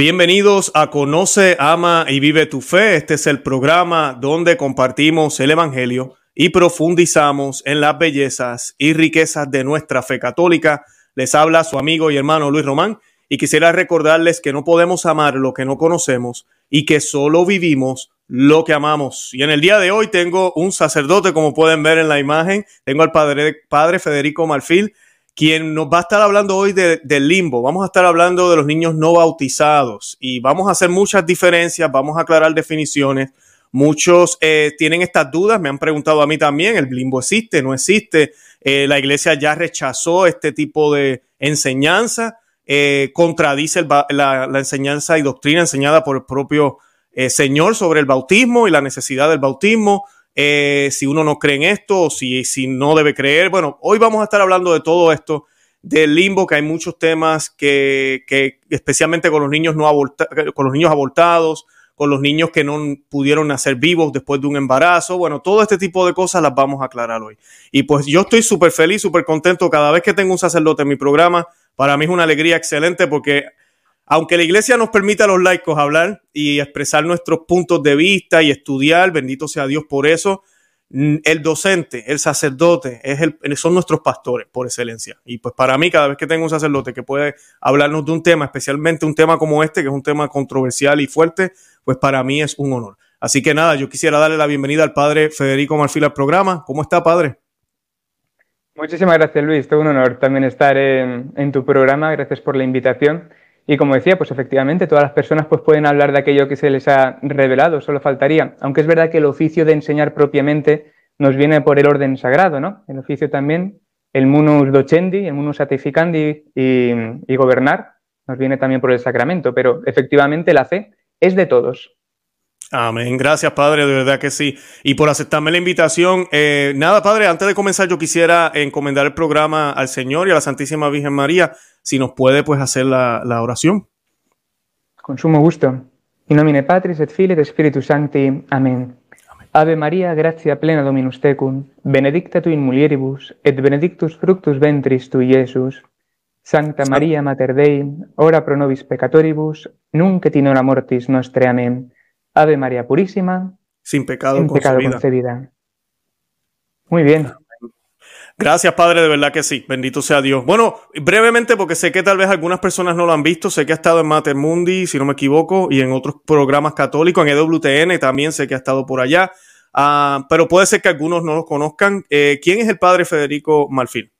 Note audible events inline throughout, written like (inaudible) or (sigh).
Bienvenidos a Conoce, Ama y Vive tu Fe. Este es el programa donde compartimos el Evangelio y profundizamos en las bellezas y riquezas de nuestra fe católica. Les habla su amigo y hermano Luis Román y quisiera recordarles que no podemos amar lo que no conocemos y que solo vivimos lo que amamos. Y en el día de hoy tengo un sacerdote, como pueden ver en la imagen, tengo al padre, padre Federico Marfil, quien nos va a estar hablando hoy del limbo. Vamos a estar hablando de los niños no bautizados y vamos a hacer muchas diferencias, vamos a aclarar definiciones. Muchos eh, tienen estas dudas, me han preguntado a mí también, ¿el limbo existe? ¿No existe? Eh, la iglesia ya rechazó este tipo de enseñanza, eh, contradice la, enseñanza y doctrina enseñada por el propio Señor sobre el bautismo y la necesidad del bautismo. Eh, si uno no cree en esto o si, si no debe creer. Bueno, hoy vamos a estar hablando de todo esto, del limbo, que hay muchos temas que, que especialmente con los niños no con los niños abortados, con los niños que no pudieron nacer vivos después de un embarazo. Bueno, todo este tipo de cosas las vamos a aclarar hoy. Y pues yo estoy súper feliz, súper contento cada vez que tengo un sacerdote en mi programa. Para mí es una alegría excelente porque aunque la iglesia nos permita a los laicos hablar y expresar nuestros puntos de vista y estudiar, bendito sea Dios por eso, mm, el docente, el sacerdote, es el, son nuestros pastores por excelencia. Y pues para mí, cada vez que tengo un sacerdote que puede hablarnos de un tema, especialmente un tema como este, que es un tema controversial y fuerte, pues para mí es un honor. Así que nada, yo quisiera darle la bienvenida al padre Federico Marfil al programa. ¿Cómo está, padre? Muchísimas gracias, Luis. Todo un honor también estar en, en tu programa. Gracias por la invitación. Y como decía, pues efectivamente todas las personas pues pueden hablar de aquello que se les ha revelado, solo faltaría. Aunque es verdad que el oficio de enseñar propiamente nos viene por el orden sagrado, ¿no? El oficio también, el munus docendi, el munus satificandi y, y gobernar, nos viene también por el sacramento, pero efectivamente la fe es de todos. Amén. Gracias, Padre, de verdad que sí. Y por aceptarme la invitación. Eh, nada, Padre, antes de comenzar, yo quisiera encomendar el programa al Señor y a la Santísima Virgen María, si nos puede, pues, hacer la, la oración. Con sumo gusto. In nomine Patris et Filii et Spiritus Sancti. Amén. Ave María, gratia plena Dominus tecum, benedicta tu in mulieribus, et benedictus fructus ventris tu, Iesus. Sancta María, Mater Dei, ora pro nobis peccatoribus, nunc et in hora mortis nostre. Amén. Ave María Purísima, sin pecado, sin pecado concebida. Muy bien. Gracias, Padre, de verdad que sí. Bendito sea Dios. Bueno, brevemente, porque sé que tal vez algunas personas no lo han visto, sé que ha estado en Mater Mundi, si no me equivoco, y en otros programas católicos, en EWTN también sé que ha estado por allá, uh, pero puede ser que algunos no lo conozcan. Eh, ¿Quién es el Padre Federico Malfil?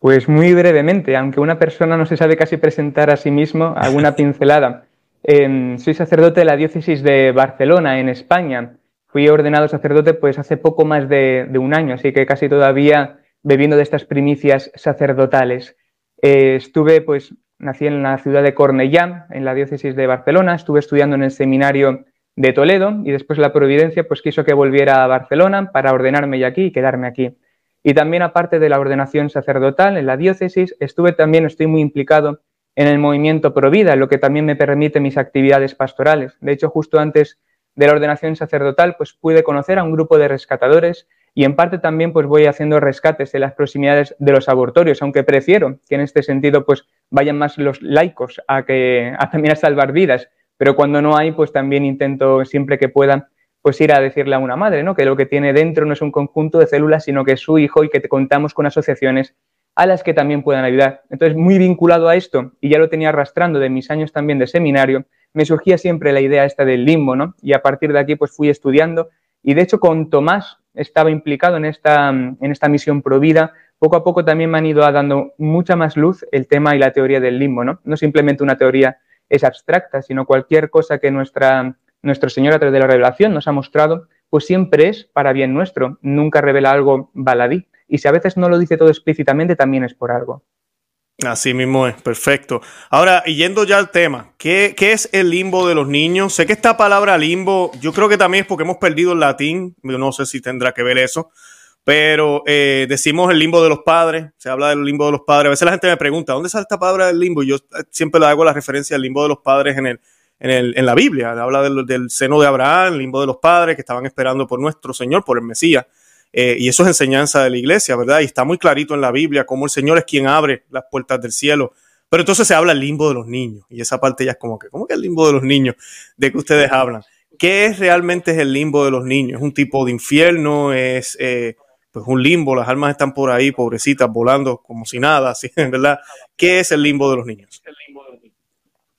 Pues muy brevemente, aunque una persona no se sabe casi presentar a sí mismo, alguna (laughs) pincelada. Eh, soy sacerdote de la diócesis de Barcelona, en España. Fui ordenado sacerdote pues hace poco más de, un año, así que casi todavía bebiendo de estas primicias sacerdotales. Eh, estuve, pues, nací en la ciudad de Cornellá, en la diócesis de Barcelona, estuve estudiando en el seminario de Toledo y después la Providencia pues quiso que volviera a Barcelona para ordenarme ya aquí y quedarme aquí. Y también aparte de la ordenación sacerdotal en la diócesis, estuve también, estoy muy implicado en el movimiento Provida, lo que también me permite mis actividades pastorales. De hecho, justo antes de la ordenación sacerdotal, pues pude conocer a un grupo de rescatadores y en parte también pues voy haciendo rescates en las proximidades de los abortorios, aunque prefiero que en este sentido pues vayan más los laicos a que a también a salvar vidas, pero cuando no hay pues también intento siempre que pueda pues ir a decirle a una madre, ¿no? Que lo que tiene dentro no es un conjunto de células, sino que es su hijo y que te contamos con asociaciones a las que también puedan ayudar. Entonces, muy vinculado a esto, y ya lo tenía arrastrando de mis años también de seminario, me surgía siempre la idea esta del limbo, ¿no? Y a partir de aquí, pues fui estudiando, y de hecho con Tomás estaba implicado en esta, en esta misión provida, poco a poco también me han ido dando mucha más luz el tema y la teoría del limbo, ¿no? No simplemente una teoría es abstracta, sino cualquier cosa que nuestra, nuestro Señor a través de la revelación nos ha mostrado, pues siempre es para bien nuestro, nunca revela algo baladí y si a veces no lo dice todo explícitamente, también es por algo. Así mismo es, perfecto. Ahora, yendo ya al tema, ¿qué, es el limbo de los niños? Sé que esta palabra limbo, yo creo que también es porque hemos perdido el latín, no sé si tendrá que ver eso, pero eh, decimos el limbo de los padres, se habla del limbo de los padres. A veces la gente me pregunta, ¿dónde sale esta palabra del limbo? Yo eh, siempre le hago la referencia al limbo de los padres en, el, en, el, en la Biblia. Habla del, del seno de Abraham, el limbo de los padres que estaban esperando por nuestro Señor, por el Mesías. Eh, y eso es enseñanza de la iglesia, ¿verdad? Y está muy clarito en la Biblia cómo el Señor es quien abre las puertas del cielo. Pero entonces se habla el limbo de los niños y esa parte ya es como que, ¿cómo que el limbo de los niños de que ustedes hablan? ¿Qué es realmente el limbo de los niños? ¿Es un tipo de infierno? ¿Es eh, pues un limbo? Las almas están por ahí, pobrecitas, volando como si nada, (laughs) así, ¿verdad? ¿Qué es el limbo de los niños?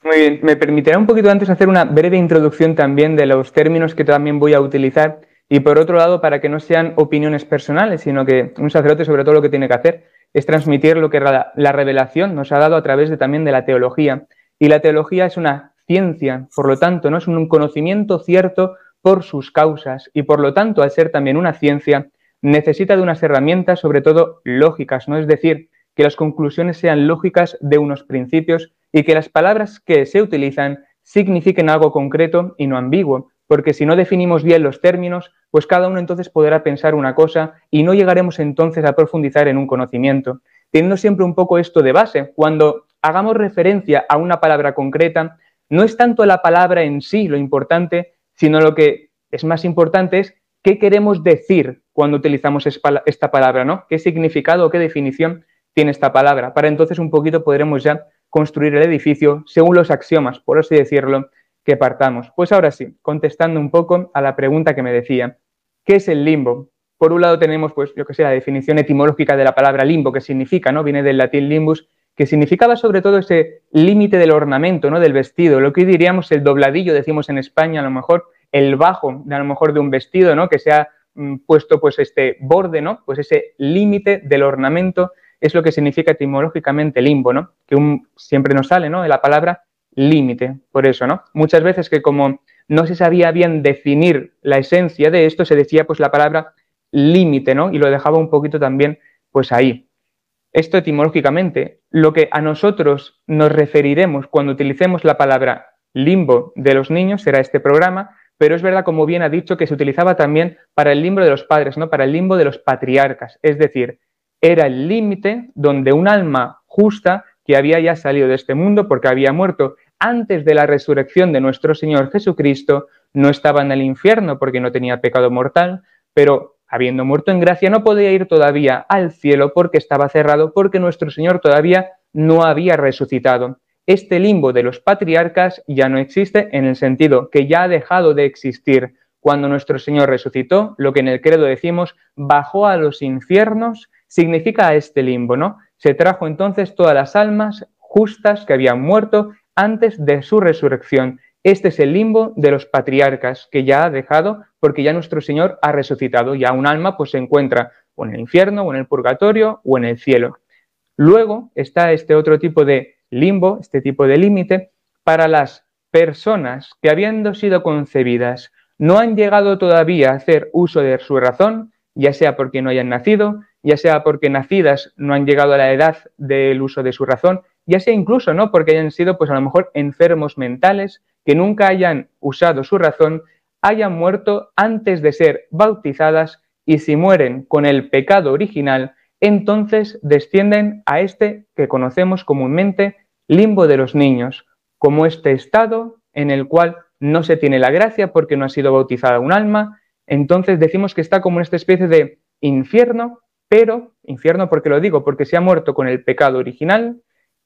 Muy bien, me permitirá un poquito antes hacer una breve introducción también de los términos que también voy a utilizar y por otro lado para que no sean opiniones personales, sino que un sacerdote sobre todo lo que tiene que hacer es transmitir lo que la, la revelación nos ha dado a través de, también de la teología. Y la teología es una ciencia, por lo tanto, no es un conocimiento cierto por sus causas y por lo tanto, al ser también una ciencia, necesita de unas herramientas sobre todo lógicas, ¿no? Es decir, que las conclusiones sean lógicas de unos principios y que las palabras que se utilizan signifiquen algo concreto y no ambiguo, porque si no definimos bien los términos, pues cada uno entonces podrá pensar una cosa y no llegaremos entonces a profundizar en un conocimiento. Teniendo siempre un poco esto de base, cuando hagamos referencia a una palabra concreta, no es tanto la palabra en sí lo importante, sino lo que es más importante es qué queremos decir cuando utilizamos esta palabra, ¿no? ¿Qué significado o qué definición tiene esta palabra? Para entonces un poquito podremos ya construir el edificio según los axiomas, por así decirlo, que partamos. Pues ahora sí, contestando un poco a la pregunta que me decía, ¿qué es el limbo? Por un lado tenemos, pues, yo que sé, la definición etimológica de la palabra limbo, que significa, ¿no? Viene del latín limbus, que significaba sobre todo ese límite del ornamento, ¿no? Del vestido, lo que hoy diríamos el dobladillo, decimos en España, a lo mejor el bajo, de, a lo mejor de un vestido, ¿no? Que se ha mm, puesto, pues, este borde, ¿no? Pues ese límite del ornamento es lo que significa etimológicamente limbo, ¿no? Que un, siempre nos sale, ¿no? De la palabra límite, por eso, ¿no? Muchas veces que como no se sabía bien definir la esencia de esto, se decía pues la palabra límite, ¿no? Y lo dejaba un poquito también pues ahí. Esto etimológicamente, lo que a nosotros nos referiremos cuando utilicemos la palabra limbo de los niños será este programa, pero es verdad, como bien ha dicho, que se utilizaba también para el limbo de los padres, ¿no? Para el limbo de los patriarcas, es decir, era el límite donde un alma justa que había ya salido de este mundo porque había muerto antes de la resurrección de nuestro Señor Jesucristo, no estaba en el infierno porque no tenía pecado mortal, pero habiendo muerto en gracia no podía ir todavía al cielo porque estaba cerrado, porque nuestro Señor todavía no había resucitado. Este limbo de los patriarcas ya no existe en el sentido que ya ha dejado de existir. Cuando nuestro Señor resucitó, lo que en el credo decimos, bajó a los infiernos significa este limbo, ¿no? Se trajo entonces todas las almas justas que habían muerto antes de su resurrección. Este es el limbo de los patriarcas que ya ha dejado porque ya nuestro Señor ha resucitado. Ya un alma pues se encuentra o en el infierno o en el purgatorio o en el cielo. Luego está este otro tipo de limbo, este tipo de límite para las personas que habiendo sido concebidas no han llegado todavía a hacer uso de su razón, ya sea porque no hayan nacido, ya sea porque nacidas no han llegado a la edad del uso de su razón, ya sea incluso no porque hayan sido pues a lo mejor enfermos mentales que nunca hayan usado su razón, hayan muerto antes de ser bautizadas y si mueren con el pecado original, entonces descienden a este que conocemos comúnmente limbo de los niños, como este estado en el cual no se tiene la gracia porque no ha sido bautizada un alma, entonces decimos que está como en esta especie de infierno pero, infierno porque lo digo, porque se ha muerto con el pecado original,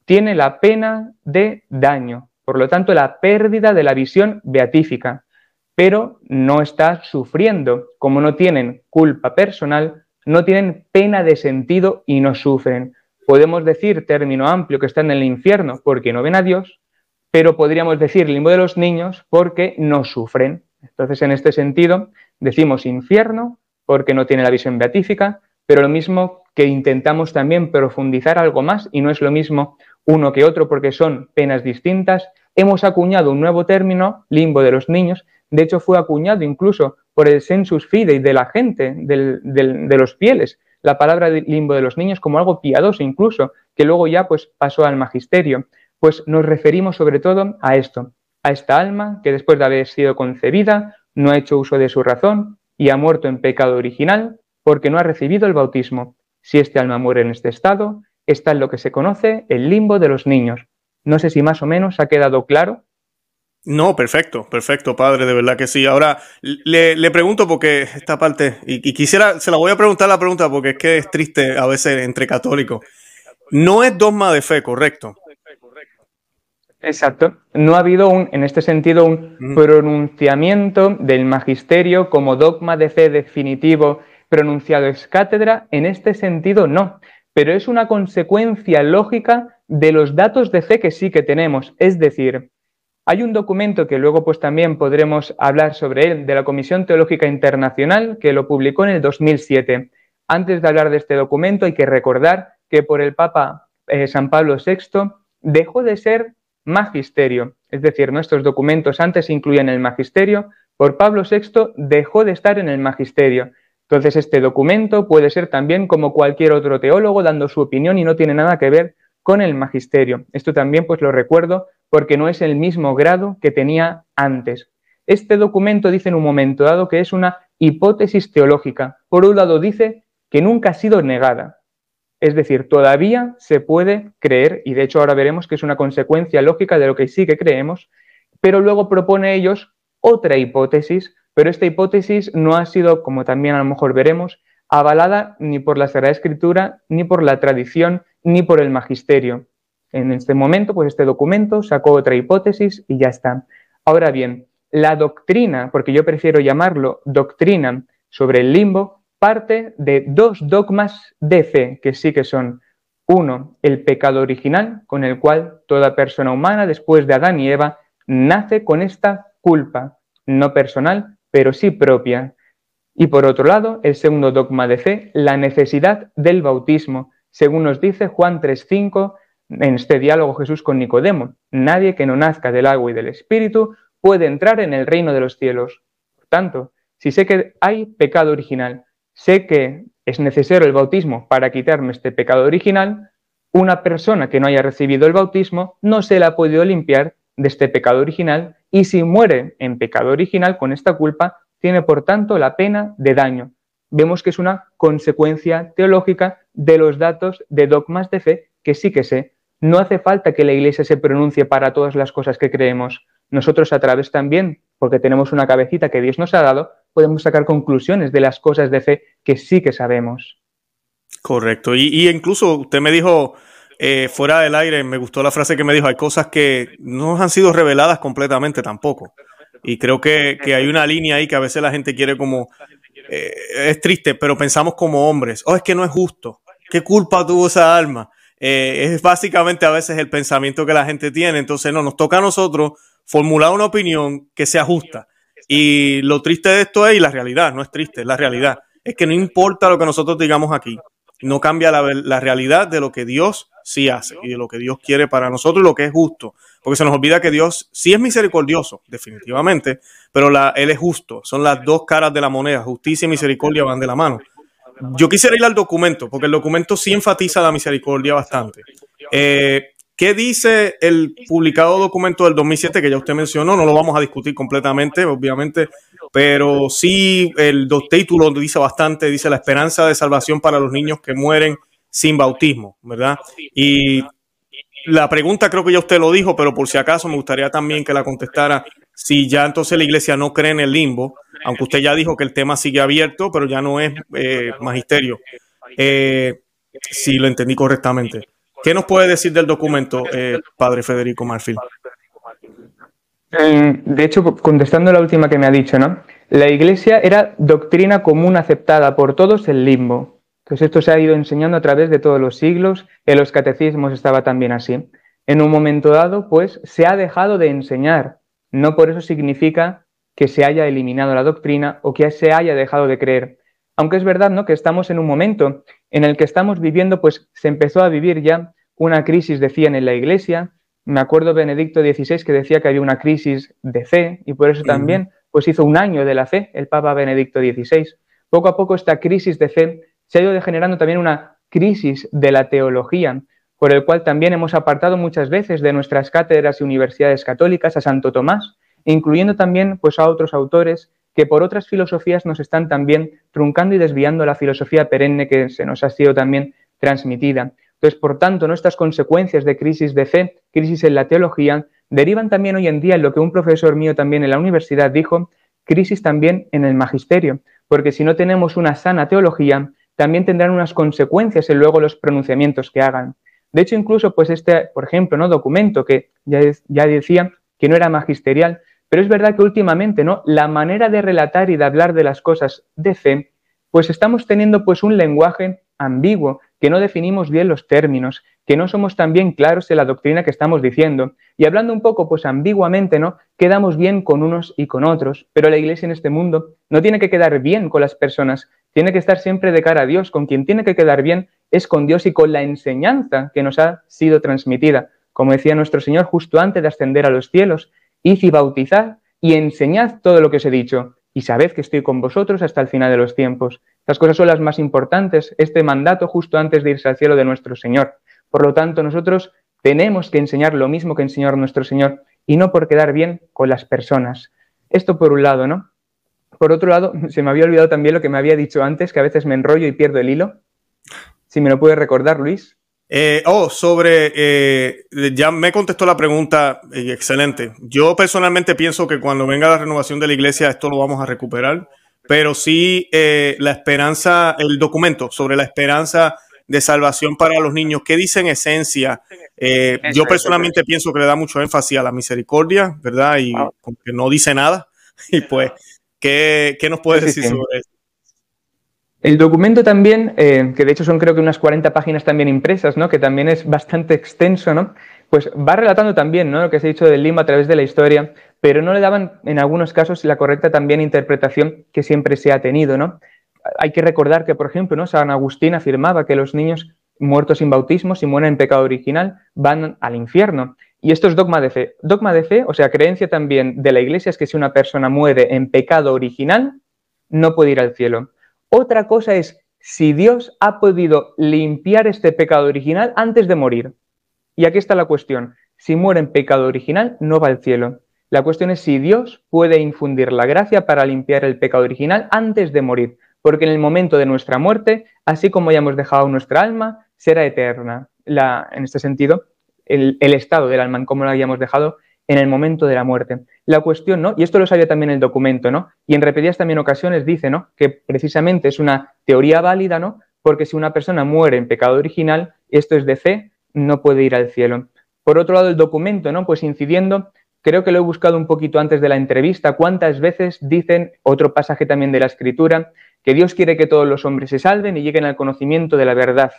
tiene la pena de daño, por lo tanto la pérdida de la visión beatífica, pero no está sufriendo, como no tienen culpa personal, no tienen pena de sentido y no sufren. Podemos decir, término amplio, que están en el infierno porque no ven a Dios, pero podríamos decir limbo de los niños porque no sufren. Entonces, en este sentido, decimos infierno porque no tiene la visión beatífica, pero lo mismo que intentamos también profundizar algo más y no es lo mismo uno que otro porque son penas distintas, hemos acuñado un nuevo término, limbo de los niños, de hecho fue acuñado incluso por el sensus fidei de la gente, de los fieles, la palabra limbo de los niños como algo piadoso incluso, que luego ya pues pasó al magisterio. Pues nos referimos sobre todo a esto, a esta alma que después de haber sido concebida no ha hecho uso de su razón y ha muerto en pecado original, porque no ha recibido el bautismo. Si este alma muere en este estado, está en lo que se conoce el limbo de los niños. No sé si más o menos ha quedado claro. No, perfecto, perfecto, padre, de verdad que sí. Ahora, le, pregunto porque esta parte, y, quisiera, se la voy a preguntar la pregunta porque es que es triste a veces entre católicos. No es dogma de fe, correcto. Exacto. No ha habido, un, en este sentido, un pronunciamiento del magisterio como dogma de fe definitivo pronunciado ex cátedra. En este sentido, no. Pero es una consecuencia lógica de los datos de fe que sí que tenemos. Es decir, hay un documento que luego pues también podremos hablar sobre él de la Comisión Teológica Internacional que lo publicó en el 2007. Antes de hablar de este documento hay que recordar que por el Papa eh, San Pablo VI dejó de ser magisterio, es decir, nuestros documentos antes incluían el magisterio, por Pablo VI dejó de estar en el magisterio. Entonces, este documento puede ser también como cualquier otro teólogo dando su opinión y no tiene nada que ver con el magisterio. Esto también pues lo recuerdo porque no es el mismo grado que tenía antes. Este documento dice en un momento dado que es una hipótesis teológica. Por un lado dice que nunca ha sido negada, es decir, todavía se puede creer, y de hecho ahora veremos que es una consecuencia lógica de lo que sí que creemos, pero luego propone ellos otra hipótesis, pero esta hipótesis no ha sido, como también a lo mejor veremos, avalada ni por la Sagrada Escritura, ni por la tradición, ni por el magisterio. En este momento, pues este documento sacó otra hipótesis y ya está. Ahora bien, la doctrina, porque yo prefiero llamarlo doctrina sobre el limbo, parte de dos dogmas de fe, que sí que son, uno, el pecado original, con el cual toda persona humana, después de Adán y Eva, nace con esta culpa, no personal, pero sí propia. Y por otro lado, el segundo dogma de fe, la necesidad del bautismo, según nos dice Juan 3.5 en este diálogo Jesús con Nicodemo. Nadie que no nazca del agua y del Espíritu puede entrar en el reino de los cielos. Por tanto, si sé que hay pecado original, sé que es necesario el bautismo para quitarme este pecado original, una persona que no haya recibido el bautismo no se la ha podido limpiar de este pecado original y si muere en pecado original con esta culpa, tiene por tanto la pena de daño. Vemos que es una consecuencia teológica de los datos de dogmas de fe que sí que sé. No hace falta que la Iglesia se pronuncie para todas las cosas que creemos. Nosotros a través también, porque tenemos una cabecita que Dios nos ha dado, podemos sacar conclusiones de las cosas de fe que sí que sabemos. Correcto. Y, incluso usted me dijo eh, fuera del aire, me gustó la frase que me dijo, hay cosas que no han sido reveladas completamente tampoco. Y creo que, hay una línea ahí que a veces la gente quiere como, eh, es triste, pero pensamos como hombres, oh, es que no es justo, ¿qué culpa tuvo esa alma? Eh, es básicamente a veces el pensamiento que la gente tiene, entonces no, nos toca a nosotros formular una opinión que sea justa. Y lo triste de esto es, y la realidad, no es triste, es la realidad, es que no importa lo que nosotros digamos aquí, no cambia la, realidad de lo que Dios sí hace y de lo que Dios quiere para nosotros y lo que es justo. Porque se nos olvida que Dios sí es misericordioso, definitivamente, pero la, Él es justo. Son las dos caras de la moneda, justicia y misericordia van de la mano. Yo quisiera ir al documento, porque el documento sí enfatiza la misericordia bastante. Eh, ¿Qué dice el publicado documento del 2007 que ya usted mencionó? No lo vamos a discutir completamente, obviamente, pero sí el dos títulos dice bastante, dice la esperanza de salvación para los niños que mueren sin bautismo, ¿verdad? Y la pregunta creo que ya usted lo dijo, pero por si acaso me gustaría también que la contestara si ya entonces la iglesia no cree en el limbo, aunque usted ya dijo que el tema sigue abierto, pero ya no es eh, magisterio. Eh, si lo entendí correctamente. ¿Qué nos puede decir del documento, eh, padre Federico Marfil? Eh, de hecho, contestando la última que me ha dicho, ¿no? La Iglesia era doctrina común aceptada por todos el limbo. Entonces esto se ha ido enseñando a través de todos los siglos, en los catecismos estaba también así. En un momento dado, pues, se ha dejado de enseñar. No por eso significa que se haya eliminado la doctrina o que se haya dejado de creer. Aunque es verdad, ¿no? Que estamos en un momento en el que estamos viviendo, pues se empezó a vivir ya una crisis, decían, en la Iglesia. Me acuerdo Benedicto XVI que decía que había una crisis de fe y por eso también pues hizo un año de la fe el Papa Benedicto XVI. Poco a poco esta crisis de fe se ha ido degenerando también una crisis de la teología, por el cual también hemos apartado muchas veces de nuestras cátedras y universidades católicas a Santo Tomás, incluyendo también pues, a otros autores que por otras filosofías nos están también truncando y desviando la filosofía perenne que se nos ha sido también transmitida. Entonces, por tanto, nuestras consecuencias de crisis de fe, crisis en la teología, derivan también hoy en día en lo que un profesor mío también en la universidad dijo, crisis también en el magisterio, porque si no tenemos una sana teología, también tendrán unas consecuencias en luego los pronunciamientos que hagan. De hecho, incluso, pues este, por ejemplo, ¿no? documento que ya, ya decía que no era magisterial, pero es verdad que últimamente, ¿no? La manera de relatar y de hablar de las cosas de fe, pues estamos teniendo pues un lenguaje ambiguo, que no definimos bien los términos, que no somos tan bien claros en la doctrina que estamos diciendo. Y hablando un poco, pues ambiguamente, ¿no? Quedamos bien con unos y con otros, pero la iglesia en este mundo no tiene que quedar bien con las personas, tiene que estar siempre de cara a Dios, con quien tiene que quedar bien es con Dios y con la enseñanza que nos ha sido transmitida. Como decía nuestro Señor justo antes de ascender a los cielos, id y bautizad y enseñad todo lo que os he dicho, y sabed que estoy con vosotros hasta el final de los tiempos. Estas cosas son las más importantes, este mandato justo antes de irse al cielo de nuestro Señor. Por lo tanto, nosotros tenemos que enseñar lo mismo que enseñó nuestro Señor y no por quedar bien con las personas. Esto por un lado, ¿no? Por otro lado, (laughs) se me había olvidado también lo que me había dicho antes, que a veces me enrollo y pierdo el hilo. Si me lo puedes recordar, Luis. Eh, oh, sobre, eh, ya me contestó la pregunta, eh, excelente. Yo personalmente pienso que cuando venga la renovación de la iglesia esto lo vamos a recuperar pero sí eh, la esperanza, el documento sobre la esperanza de salvación para los niños, ¿qué dice en esencia? Eh, yo personalmente pienso que le da mucho énfasis a la misericordia, ¿verdad? Y que no dice nada. (laughs) Y pues, ¿qué, nos puedes decir sobre eso? El documento también, eh, que de hecho son creo que unas 40 páginas también impresas, ¿no? Que también es bastante extenso, ¿no? Pues va relatando también, ¿no? Lo que se ha dicho del Lima a través de la historia, pero no le daban en algunos casos la correcta también interpretación que siempre se ha tenido, ¿no? Hay que recordar que, por ejemplo, ¿no? San Agustín afirmaba que los niños muertos sin bautismo, si mueren en pecado original, van al infierno. Y esto es dogma de fe. Dogma de fe, o sea, creencia también de la Iglesia es que si una persona muere en pecado original, no puede ir al cielo. Otra cosa es si Dios ha podido limpiar este pecado original antes de morir. Y aquí está la cuestión. Si muere en pecado original, no va al cielo. La cuestión es si Dios puede infundir la gracia para limpiar el pecado original antes de morir, porque en el momento de nuestra muerte, así como hayamos dejado nuestra alma, será eterna. En este sentido, el, estado del alma, como lo hayamos dejado en el momento de la muerte. La cuestión, ¿no? Y esto lo sabía también el documento, ¿no? Y en repetidas también ocasiones dice, ¿no? Que precisamente es una teoría válida, ¿no? Porque si una persona muere en pecado original, esto es de fe, no puede ir al cielo. Por otro lado, el documento, ¿no? Pues incidiendo Creo que lo he buscado un poquito antes de la entrevista. ¿Cuántas veces dicen, otro pasaje también de la Escritura, que Dios quiere que todos los hombres se salven y lleguen al conocimiento de la verdad?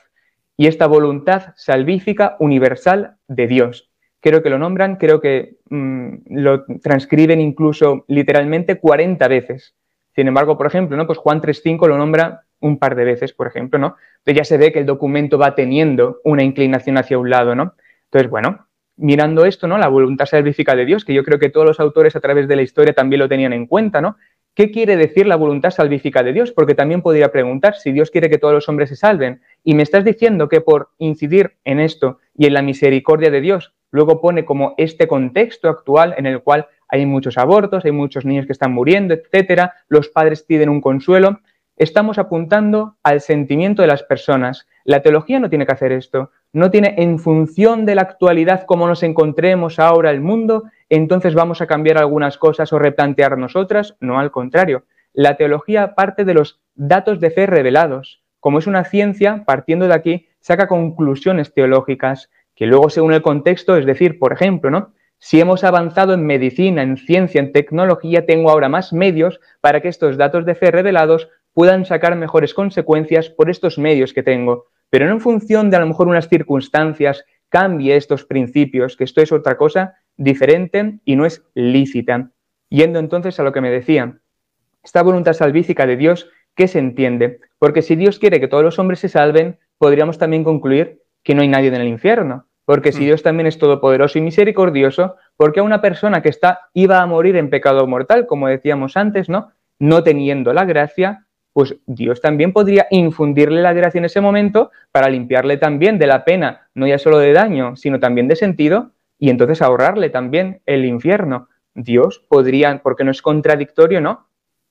Y esta voluntad salvífica universal de Dios. Creo que lo nombran, creo que mm, lo transcriben incluso literalmente 40 veces. Sin embargo, por ejemplo, ¿no? pues Juan 3.5 lo nombra un par de veces, por ejemplo, ¿no? Entonces ya se ve que el documento va teniendo una inclinación hacia un lado, ¿no? Entonces, bueno, mirando esto, ¿no? La voluntad salvífica de Dios, que yo creo que todos los autores a través de la historia también lo tenían en cuenta, ¿no? ¿Qué quiere decir la voluntad salvífica de Dios? Porque también podría preguntar si Dios quiere que todos los hombres se salven. Y me estás diciendo que por incidir en esto y en la misericordia de Dios, luego pone como este contexto actual en el cual hay muchos abortos, hay muchos niños que están muriendo, etcétera, los padres piden un consuelo. Estamos apuntando al sentimiento de las personas. La teología no tiene que hacer esto no tiene en función de la actualidad como nos encontremos ahora el mundo, entonces vamos a cambiar algunas cosas o replantear nosotras, no al contrario. La teología parte de los datos de fe revelados. Como es una ciencia, partiendo de aquí, saca conclusiones teológicas que luego según el contexto, es decir, por ejemplo, ¿no? Si hemos avanzado en medicina, en ciencia, en tecnología, tengo ahora más medios para que estos datos de fe revelados puedan sacar mejores consecuencias por estos medios que tengo pero no en función de a lo mejor unas circunstancias cambie estos principios, que esto es otra cosa diferente y no es lícita. Yendo entonces a lo que me decían, esta voluntad salvífica de Dios, ¿qué se entiende? Porque si Dios quiere que todos los hombres se salven, podríamos también concluir que no hay nadie en el infierno. Porque si mm. Dios también es todopoderoso y misericordioso, ¿por qué a una persona que está iba a morir en pecado mortal, como decíamos antes, ¿no? No teniendo la gracia, pues Dios también podría infundirle la gracia en ese momento para limpiarle también de la pena, no ya solo de daño, sino también de sentido, y entonces ahorrarle también el infierno. Dios podría, porque no es contradictorio, ¿no?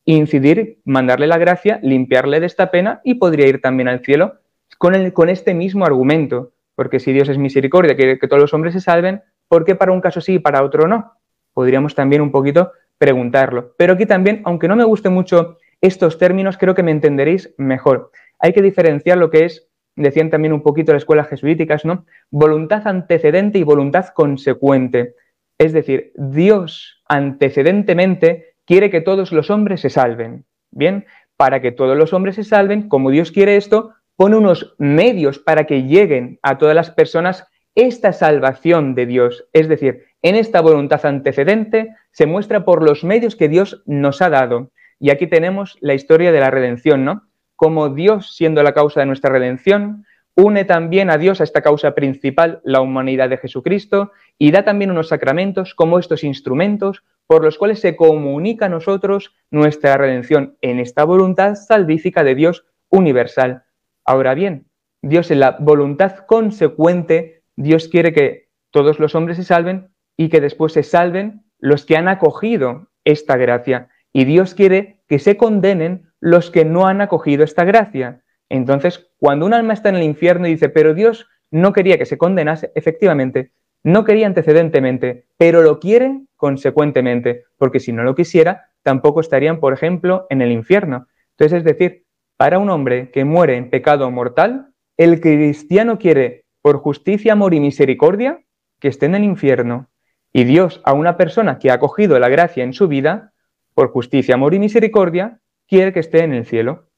Incidir, mandarle la gracia, limpiarle de esta pena y podría ir también al cielo con, el, con este mismo argumento. Porque si Dios es misericordia, quiere que todos los hombres se salven, ¿por qué para un caso sí y para otro no? Podríamos también un poquito preguntarlo. Pero aquí también, aunque no me guste mucho estos términos creo que me entenderéis mejor. Hay que diferenciar lo que es decían también un poquito las escuelas jesuíticas, ¿no? Voluntad antecedente y voluntad consecuente. Es decir, Dios antecedentemente quiere que todos los hombres se salven. Bien, para que todos los hombres se salven, como Dios quiere esto, pone unos medios para que lleguen a todas las personas esta salvación de Dios. Es decir, en esta voluntad antecedente se muestra por los medios que Dios nos ha dado. Y aquí tenemos la historia de la redención, ¿no? Como Dios, siendo la causa de nuestra redención, une también a Dios a esta causa principal, la humanidad de Jesucristo, y da también unos sacramentos como estos instrumentos por los cuales se comunica a nosotros nuestra redención en esta voluntad salvífica de Dios universal. Ahora bien, Dios en la voluntad consecuente, Dios quiere que todos los hombres se salven y que después se salven los que han acogido esta gracia. Y Dios quiere que se condenen los que no han acogido esta gracia. Entonces, cuando un alma está en el infierno y dice, pero Dios no quería que se condenase, efectivamente, no quería antecedentemente, pero lo quiere consecuentemente, porque si no lo quisiera, tampoco estarían, por ejemplo, en el infierno. Entonces, es decir, para un hombre que muere en pecado mortal, el cristiano quiere, por justicia, amor y misericordia, que esté en el infierno. Y Dios a una persona que ha acogido la gracia en su vida, por justicia, amor y misericordia, quiere que esté en el cielo.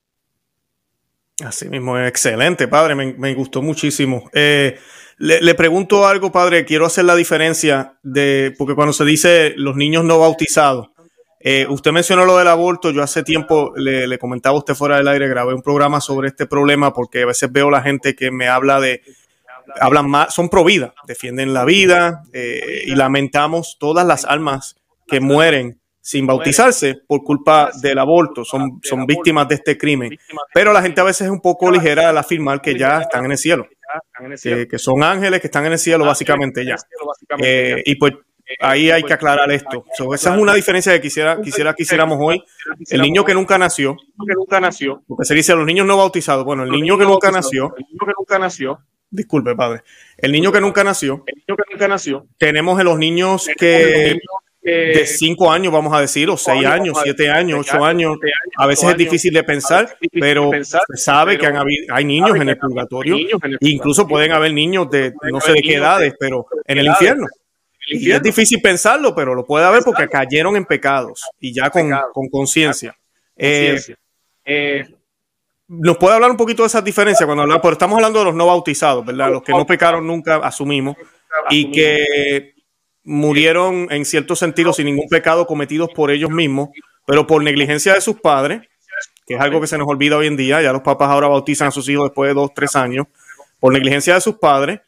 Así mismo, excelente, padre, me, gustó muchísimo. Eh, le, pregunto algo, padre, quiero hacer la diferencia de, porque cuando se dice los niños no bautizados, eh, usted mencionó lo del aborto, yo hace tiempo le, comentaba a usted fuera del aire, grabé un programa sobre este problema porque a veces veo la gente que me habla de hablan más, son pro vida, defienden la vida eh, y lamentamos todas las almas que mueren sin bautizarse por culpa del aborto, son, son víctimas de este crimen. Pero la gente a veces es un poco ligera al afirmar que ya están en el cielo, que, son ángeles que están en el cielo básicamente ya. Eh, y pues ahí hay que aclarar esto. esa es una diferencia que quisiera, quisiera que hiciéramos hoy. El niño que nunca nació, porque se dice los niños no bautizados. Bueno, el niño que nunca nació, el niño que nunca nació Disculpe, padre. El niño que nunca nació. El niño que nunca nació. Tenemos en los niños que de cinco años, vamos a decir, o seis años, siete años, ocho años. A veces es difícil de pensar, pero se sabe que hay niños en el purgatorio. Incluso pueden haber niños de no sé de qué edades, pero en el infierno. Y es difícil pensarlo, pero lo puede haber porque cayeron en pecados y ya con conciencia. Eh, eh ¿Nos puede hablar un poquito de esas diferencias cuando hablamos? Pero estamos hablando de los no bautizados, ¿verdad? Los que no pecaron nunca, asumimos, y que murieron en cierto sentido sin ningún pecado cometidos por ellos mismos, pero por negligencia de sus padres, que es algo que se nos olvida hoy en día, ya los papás ahora bautizan a sus hijos después de dos, tres años, por negligencia de sus padres,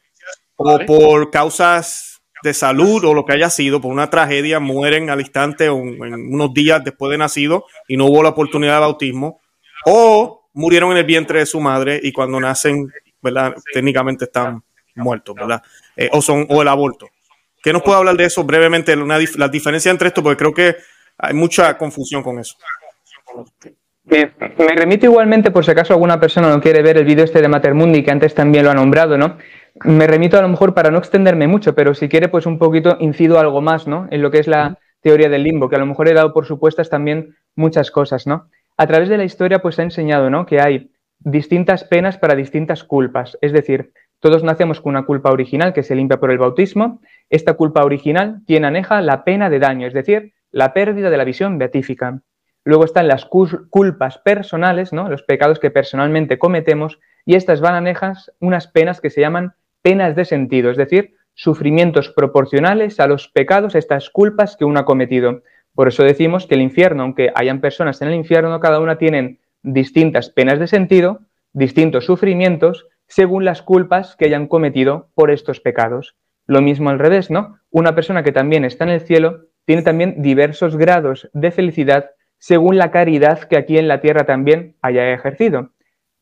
o por causas de salud o lo que haya sido, por una tragedia, mueren al instante o en unos días después de nacido y no hubo la oportunidad de bautismo, o murieron en el vientre de su madre y cuando nacen, ¿verdad? Técnicamente están muertos, ¿verdad? Eh, o son, o el aborto. ¿Qué nos puede hablar de eso brevemente, una, la diferencia entre esto? Porque creo que hay mucha confusión con eso. me remito igualmente, por si acaso alguna persona no quiere ver el vídeo este de Matermundi, que antes también lo ha nombrado, ¿no? Me remito a lo mejor para no extenderme mucho, pero si quiere, pues un poquito incido algo más, ¿no? En lo que es la teoría del limbo, que a lo mejor he dado por supuestas también muchas cosas, ¿no? a través de la historia pues ha enseñado ¿no? que hay distintas penas para distintas culpas. Es decir, todos nacemos con una culpa original que se limpia por el bautismo. Esta culpa original tiene aneja la pena de daño, es decir, la pérdida de la visión beatífica. Luego están las culpas personales, ¿no? los pecados que personalmente cometemos, y estas van anejas unas penas que se llaman penas de sentido, es decir, sufrimientos proporcionales a los pecados, estas culpas que uno ha cometido. Por eso decimos que el infierno, aunque hayan personas en el infierno, cada una tienen distintas penas de sentido, distintos sufrimientos, según las culpas que hayan cometido por estos pecados. Lo mismo al revés, ¿no? Una persona que también está en el cielo tiene también diversos grados de felicidad según la caridad que aquí en la tierra también haya ejercido.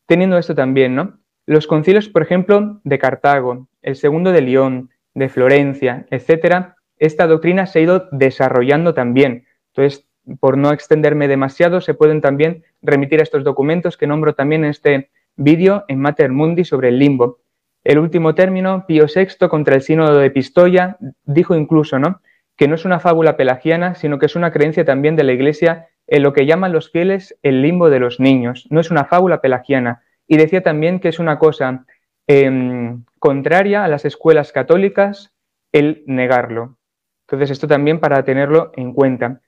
Teniendo esto también, ¿no? Los concilios, por ejemplo, de Cartago, el segundo de León, de Florencia, etcétera, esta doctrina se ha ido desarrollando también. Entonces, por no extenderme demasiado, se pueden también remitir a estos documentos que nombro también en este vídeo en Mater Mundi sobre el limbo. El último término, Pío VI, contra el sínodo de Pistoia, dijo incluso ¿no? que no es una fábula pelagiana, sino que es una creencia también de la Iglesia en lo que llaman los fieles el limbo de los niños. No es una fábula pelagiana. y decía también que es una cosa em, contraria a las escuelas católicas el negarlo. Entonces, esto también para tenerlo en cuenta.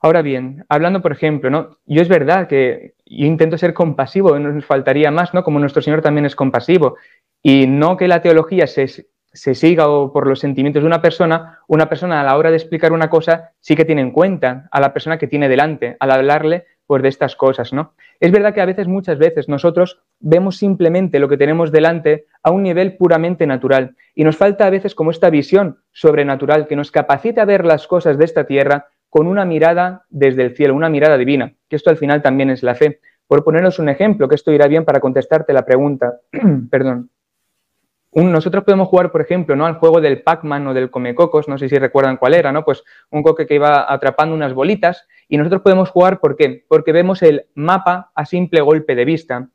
Ahora bien, hablando, por ejemplo, ¿no? Yo es verdad que yo intento ser compasivo, nos faltaría más, ¿no? Como nuestro Señor también es compasivo. Y no que la teología se, se siga o por los sentimientos de una persona, una persona a la hora de explicar una cosa sí que tiene en cuenta a la persona que tiene delante, al hablarle pues de estas cosas, ¿no? Es verdad que a veces, muchas veces, nosotros vemos simplemente lo que tenemos delante a un nivel puramente natural y nos falta a veces como esta visión sobrenatural que nos capacita a ver las cosas de esta tierra con una mirada desde el cielo, una mirada divina, que esto al final también es la fe. Por poneros un ejemplo, que esto irá bien para contestarte la pregunta, (clears throat) perdón nosotros podemos jugar, por ejemplo, ¿no? al juego del Pac-Man o del Comecocos, no sé si recuerdan cuál era, ¿no? Pues un coque que iba atrapando unas bolitas y nosotros podemos jugar, ¿por qué? Porque vemos el mapa a simple golpe de vista.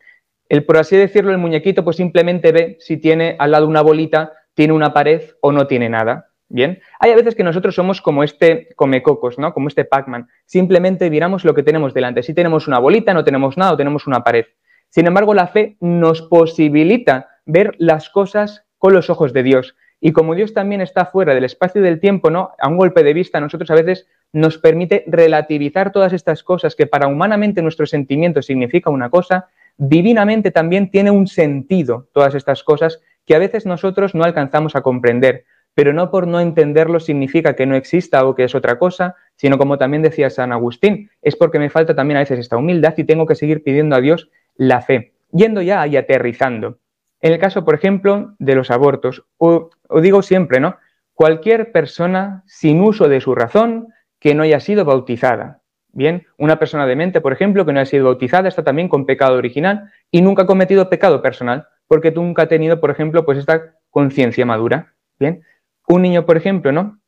El, por así decirlo, el muñequito pues simplemente ve si tiene al lado una bolita, tiene una pared o no tiene nada. Bien, hay a veces que nosotros somos como este comecocos, ¿no? Como este Pac-Man. Simplemente miramos lo que tenemos delante. Si tenemos una bolita, no tenemos nada o tenemos una pared. Sin embargo, la fe nos posibilita ver las cosas con los ojos de Dios. Y como Dios también está fuera del espacio y del tiempo, ¿no? A un golpe de vista, nosotros a veces nos permite relativizar todas estas cosas que para humanamente nuestro sentimiento significa una cosa, divinamente también tiene un sentido todas estas cosas que a veces nosotros no alcanzamos a comprender. Pero no por no entenderlo significa que no exista o que es otra cosa, sino como también decía San Agustín, es porque me falta también a veces esta humildad y tengo que seguir pidiendo a Dios la fe. Yendo ya y aterrizando. En el caso, por ejemplo, de los abortos, o, digo siempre, ¿no? Cualquier persona sin uso de su razón que no haya sido bautizada. Bien, una persona de mente, por ejemplo, que no haya sido bautizada, está también con pecado original y nunca ha cometido pecado personal, porque nunca ha tenido, por ejemplo, pues esta conciencia madura. Bien, un niño, por ejemplo, ¿no?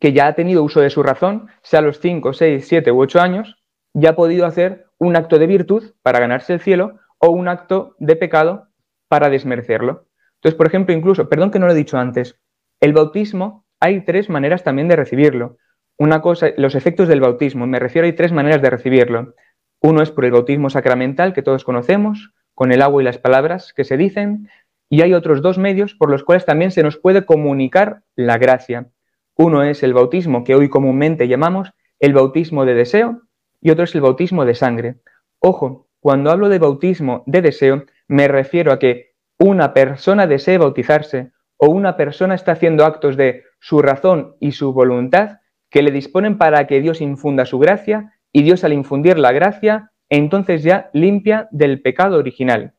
Que ya ha tenido uso de su razón, sea a los 5, 6, 7 u 8 años, ya ha podido hacer un acto de virtud para ganarse el cielo o un acto de pecado para desmerecerlo. Entonces, por ejemplo, incluso, perdón que no lo he dicho antes, el bautismo hay tres maneras también de recibirlo. Una cosa, los efectos del bautismo, me refiero, hay tres maneras de recibirlo. Uno es por el bautismo sacramental que todos conocemos, con el agua y las palabras que se dicen, y hay otros dos medios por los cuales también se nos puede comunicar la gracia. Uno es el bautismo que hoy comúnmente llamamos el bautismo de deseo y otro es el bautismo de sangre. Ojo, cuando hablo de bautismo de deseo, me refiero a que una persona desee bautizarse o una persona está haciendo actos de su razón y su voluntad que le disponen para que Dios infunda su gracia y Dios al infundir la gracia, entonces ya limpia del pecado original.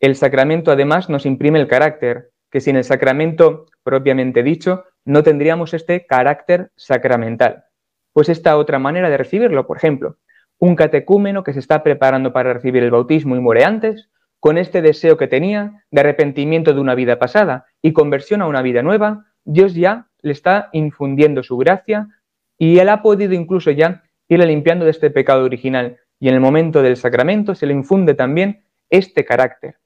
El sacramento además nos imprime el carácter, que sin el sacramento propiamente dicho no tendríamos este carácter sacramental. Pues esta otra manera de recibirlo, por ejemplo, un catecúmeno que se está preparando para recibir el bautismo y muere antes, con este deseo que tenía de arrepentimiento de una vida pasada y conversión a una vida nueva, Dios ya le está infundiendo su gracia y él ha podido incluso ya irle limpiando de este pecado original. Y en el momento del sacramento se le infunde también este carácter.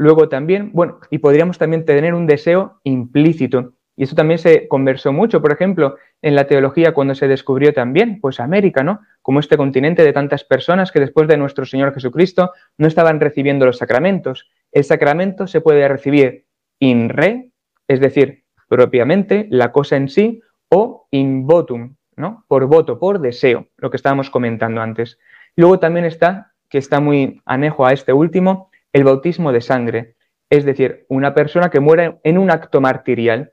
Luego también, bueno, y podríamos también tener un deseo implícito. Y eso también se conversó mucho, por ejemplo, en la teología cuando se descubrió también, pues América, ¿no? Como este continente de tantas personas que después de nuestro Señor Jesucristo no estaban recibiendo los sacramentos. El sacramento se puede recibir in re, es decir, propiamente, la cosa en sí, o in votum, ¿no? Por voto, por deseo, lo que estábamos comentando antes. Luego también está, que está muy anejo a este último, el bautismo de sangre, es decir, una persona que muere en un acto martirial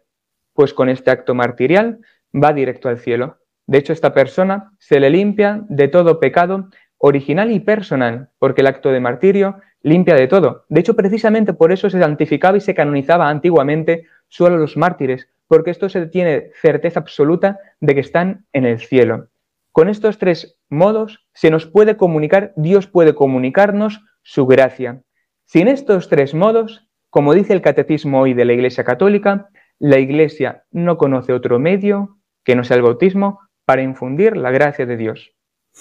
pues con este acto martirial va directo al cielo. De hecho, esta persona se le limpia de todo pecado original y personal, porque el acto de martirio limpia de todo. De hecho, precisamente por eso se santificaba y se canonizaba antiguamente solo los mártires, porque esto se tiene certeza absoluta de que están en el cielo. Con estos tres modos se nos puede comunicar, Dios puede comunicarnos su gracia. Sin estos tres modos, como dice el catecismo hoy de la Iglesia Católica, la Iglesia no conoce otro medio que no sea el bautismo para infundir la gracia de Dios.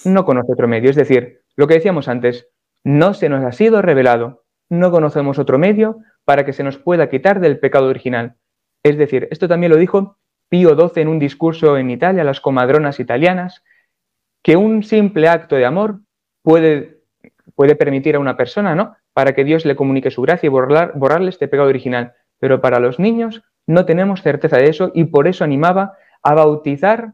No conoce otro medio. Es decir, lo que decíamos antes, no se nos ha sido revelado. No conocemos otro medio para que se nos pueda quitar del pecado original. Es decir, esto también lo dijo Pío XII en un discurso en Italia a las comadronas italianas, que un simple acto de amor puede, puede permitir a una persona ¿no? Para que Dios le comunique su gracia y borrarle este pecado original. Pero para los niños no tenemos certeza de eso y por eso animaba a bautizar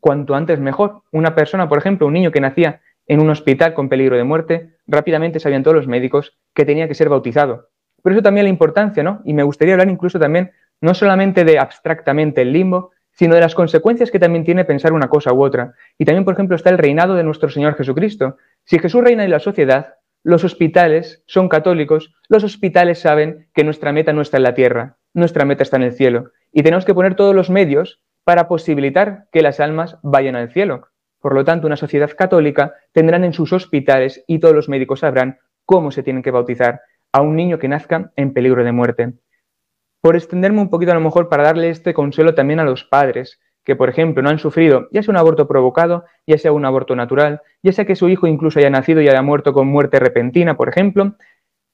cuanto antes mejor. Una persona, por ejemplo, un niño que nacía en un hospital con peligro de muerte, rápidamente sabían todos los médicos que tenía que ser bautizado. Por eso también la importancia, ¿no? Y me gustaría hablar incluso también, no solamente de abstractamente el limbo, sino de las consecuencias que también tiene pensar una cosa u otra. Y también, por ejemplo, está el reinado de nuestro Señor Jesucristo. Si Jesús reina en la sociedad, los hospitales son católicos, los hospitales saben que nuestra meta no está en la tierra, nuestra meta está en el cielo. Y tenemos que poner todos los medios para posibilitar que las almas vayan al cielo. Por lo tanto, una sociedad católica tendrán en sus hospitales y todos los médicos sabrán cómo se tienen que bautizar a un niño que nazca en peligro de muerte. Por extenderme un poquito a lo mejor para darle este consuelo también a los padres, que por ejemplo no han sufrido ya sea un aborto provocado, ya sea un aborto natural, ya sea que su hijo incluso haya nacido y haya muerto con muerte repentina, por ejemplo,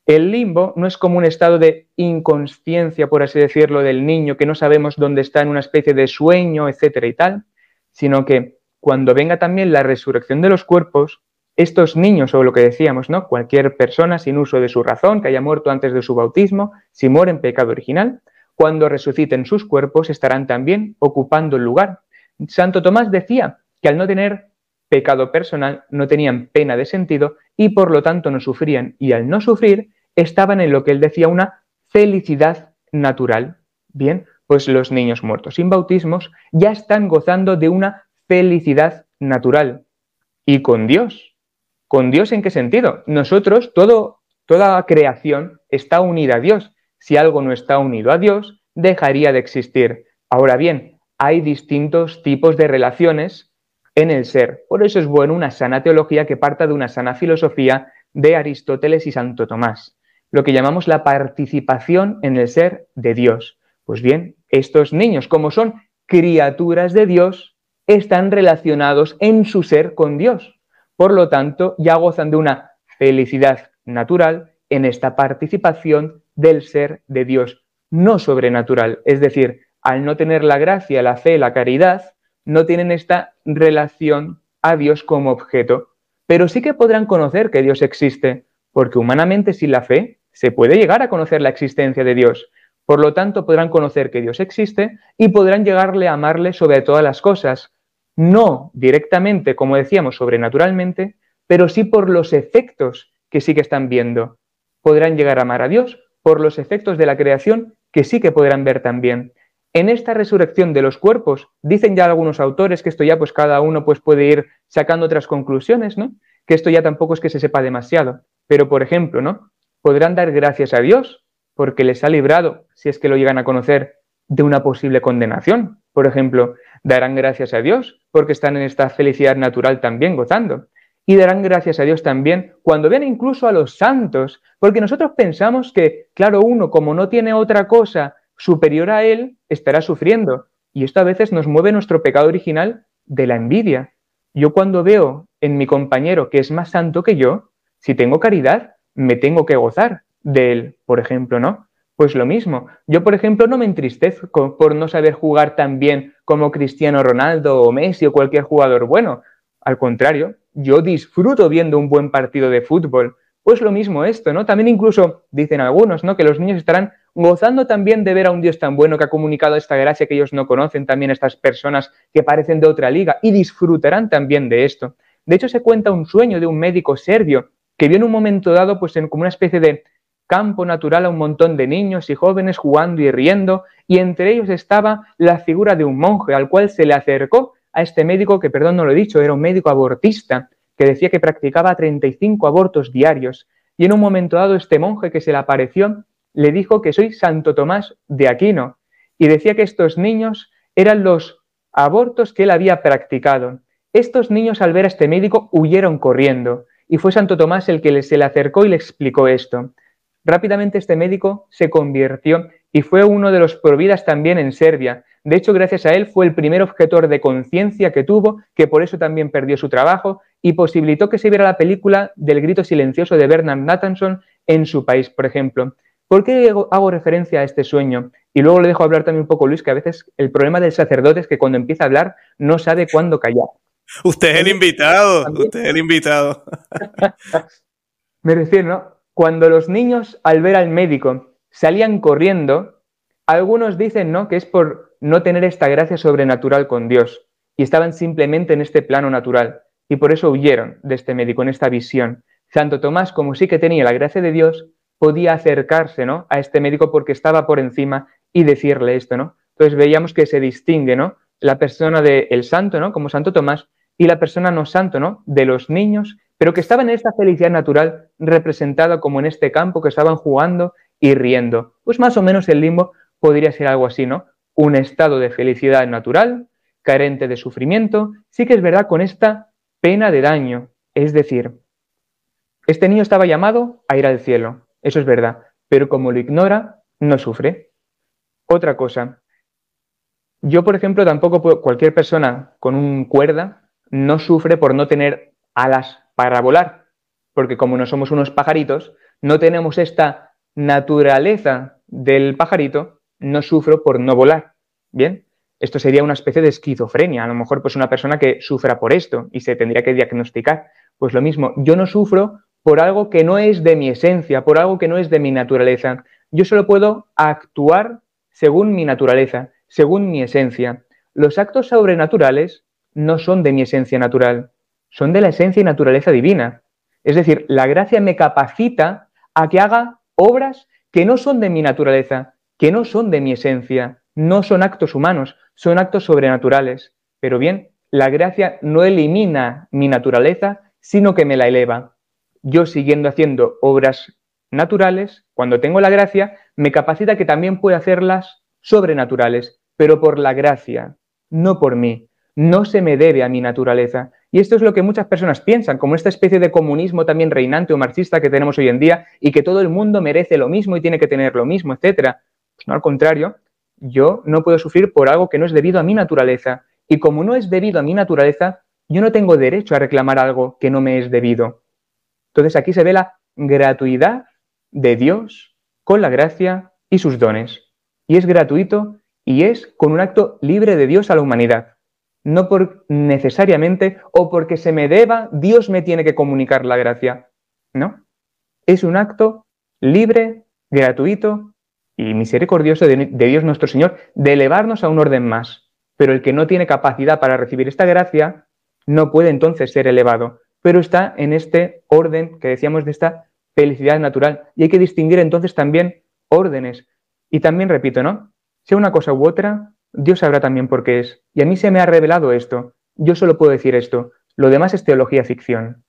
el limbo no es como un estado de inconsciencia, por así decirlo, del niño que no sabemos dónde está en una especie de sueño, etcétera y tal, sino que cuando venga también la resurrección de los cuerpos, estos niños, o lo que decíamos, ¿no? Cualquier persona sin uso de su razón, que haya muerto antes de su bautismo, si muere en pecado original, cuando resuciten sus cuerpos estarán también ocupando el lugar. Santo Tomás decía que al no tener pecado personal no tenían pena de sentido y por lo tanto no sufrían y al no sufrir estaban en lo que él decía una felicidad natural. Bien, pues los niños muertos sin bautismos ya están gozando de una felicidad natural. ¿Y con Dios? ¿Con Dios en qué sentido? Nosotros, todo, toda creación está unida a Dios. Si algo no está unido a Dios, dejaría de existir. Ahora bien, hay distintos tipos de relaciones en el ser. Por eso es bueno una sana teología que parta de una sana filosofía de Aristóteles y Santo Tomás lo que llamamos la participación en el ser de Dios. Pues bien, estos niños, como son criaturas de Dios, están relacionados en su ser con Dios. Por lo tanto, ya gozan de una felicidad natural en esta participación del ser de Dios, no sobrenatural. Es decir, al no tener la gracia, la fe, la caridad, no tienen esta relación a Dios como objeto, pero sí que podrán conocer que Dios existe, porque humanamente sin la fe se puede llegar a conocer la existencia de Dios. Por lo tanto, podrán conocer que Dios existe y podrán llegarle a amarle sobre todas las cosas, no directamente, como decíamos, sobrenaturalmente, pero sí por los efectos que sí que están viendo. Podrán llegar a amar a Dios por los efectos de la creación que sí que podrán ver también. En esta resurrección de los cuerpos, dicen ya algunos autores que esto ya pues cada uno pues puede ir sacando otras conclusiones, ¿no? Que esto ya tampoco es que se sepa demasiado. Pero, por ejemplo, ¿no? Podrán dar gracias a Dios porque les ha librado, si es que lo llegan a conocer, de una posible condenación. Por ejemplo, darán gracias a Dios porque están en esta felicidad natural también gozando. Y darán gracias a Dios también cuando ven incluso a los santos, porque nosotros pensamos que, claro, uno como no tiene otra cosa superior a él, estará sufriendo. Y esto a veces nos mueve nuestro pecado original de la envidia. Yo cuando veo en mi compañero que es más santo que yo, si tengo caridad, me tengo que gozar de él, por ejemplo, ¿no? Pues lo mismo. Yo, por ejemplo, no me entristezco por no saber jugar tan bien como Cristiano Ronaldo o Messi o cualquier jugador bueno. Al contrario, yo disfruto viendo un buen partido de fútbol. Pues lo mismo esto, ¿no? También incluso dicen algunos, ¿no? Que los niños estarán gozando también de ver a un Dios tan bueno que ha comunicado esta gracia que ellos no conocen, también estas personas que parecen de otra liga, y disfrutarán también de esto. De hecho, se cuenta un sueño de un médico serbio que vio en un momento dado, pues en como una especie de campo natural a un montón de niños y jóvenes jugando y riendo, y entre ellos estaba la figura de un monje al cual se le acercó a este médico, que perdón no lo he dicho, era un médico abortista, que decía que practicaba 35 abortos diarios, y en un momento dado este monje que se le apareció le dijo que soy Santo Tomás de Aquino, y decía que estos niños eran los abortos que él había practicado. Estos niños al ver a este médico huyeron corriendo, y fue Santo Tomás el que se le acercó y le explicó esto. Rápidamente este médico se convirtió y fue uno de los providas también en Serbia. De hecho, gracias a él fue el primer objetor de conciencia que tuvo, que por eso también perdió su trabajo y posibilitó que se viera la película del grito silencioso de Bernard Nathanson en su país, por ejemplo. ¿Por qué hago referencia a este sueño? Y luego le dejo hablar también un poco Luis, que a veces el problema del sacerdote es que cuando empieza a hablar no sabe cuándo callar. Usted es el invitado, usted es el invitado. (laughs) Me refiero, ¿no? cuando los niños al ver al médico salían corriendo, algunos dicen ¿no? que es por no tener esta gracia sobrenatural con Dios y estaban simplemente en este plano natural y por eso huyeron de este médico, en esta visión. Santo Tomás, como sí que tenía la gracia de Dios, podía acercarse ¿no? a este médico porque estaba por encima y decirle esto, ¿no? Entonces veíamos que se distingue, ¿no? La persona del santo, ¿no? Como Santo Tomás, y la persona no santo, ¿no? De los niños pero que estaban en esta felicidad natural representada como en este campo, que estaban jugando y riendo. Pues más o menos el limbo podría ser algo así, ¿no? Un estado de felicidad natural, carente de sufrimiento, sí que es verdad con esta pena de daño. Es decir, este niño estaba llamado a ir al cielo, eso es verdad, pero como lo ignora, no sufre. Otra cosa, yo por ejemplo tampoco puedo, cualquier persona con un cuerda no sufre por no tener alas para volar, porque como no somos unos pajaritos, no tenemos esta naturaleza del pajarito, no sufro por no volar. Bien, esto sería una especie de esquizofrenia, a lo mejor pues una persona que sufra por esto y se tendría que diagnosticar. Pues lo mismo, yo no sufro por algo que no es de mi esencia, por algo que no es de mi naturaleza. Yo solo puedo actuar según mi naturaleza, según mi esencia. Los actos sobrenaturales no son de mi esencia natural son de la esencia y naturaleza divina. Es decir, la gracia me capacita a que haga obras que no son de mi naturaleza, que no son de mi esencia, no son actos humanos, son actos sobrenaturales. Pero bien, la gracia no elimina mi naturaleza, sino que me la eleva. Yo siguiendo haciendo obras naturales, cuando tengo la gracia, me capacita que también pueda hacerlas sobrenaturales, pero por la gracia, no por mí. No se me debe a mi naturaleza, y esto es lo que muchas personas piensan, como esta especie de comunismo también reinante o marxista que tenemos hoy en día y que todo el mundo merece lo mismo y tiene que tener lo mismo, etcétera. No, al contrario, yo no puedo sufrir por algo que no es debido a mi naturaleza. Y como no es debido a mi naturaleza, yo no tengo derecho a reclamar algo que no me es debido. Entonces aquí se ve la gratuidad de Dios con la gracia y sus dones. Y es gratuito y es con un acto libre de Dios a la humanidad no por necesariamente o porque se me deba, Dios me tiene que comunicar la gracia. No. Es un acto libre, gratuito y misericordioso de, Dios nuestro Señor de elevarnos a un orden más. Pero el que no tiene capacidad para recibir esta gracia no puede entonces ser elevado, pero está en este orden que decíamos de esta felicidad natural. Y hay que distinguir entonces también órdenes. Y también repito, ¿no? Sea una cosa u otra, Dios sabrá también por qué es. Y a mí se me ha revelado esto. Yo solo puedo decir esto. Lo demás es teología ficción.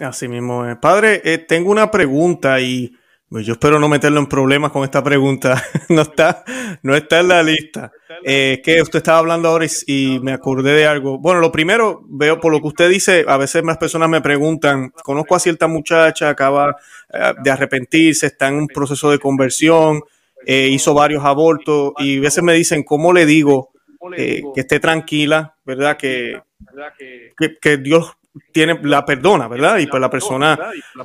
Así mismo. Padre, eh, tengo una pregunta y pues, yo espero no meterlo en problemas con esta pregunta. (laughs) no, está, no está en la lista. Eh, que usted estaba hablando ahora y, me acordé de algo. Bueno, lo primero, veo por lo que usted dice, a veces más personas me preguntan, conozco a cierta muchacha, acaba eh, de arrepentirse, está en un proceso de conversión, eh, hizo varios abortos y a veces me dicen, ¿cómo le digo eh, que esté tranquila, verdad? Que, que, Dios tiene la perdona, ¿verdad? Y pues la persona,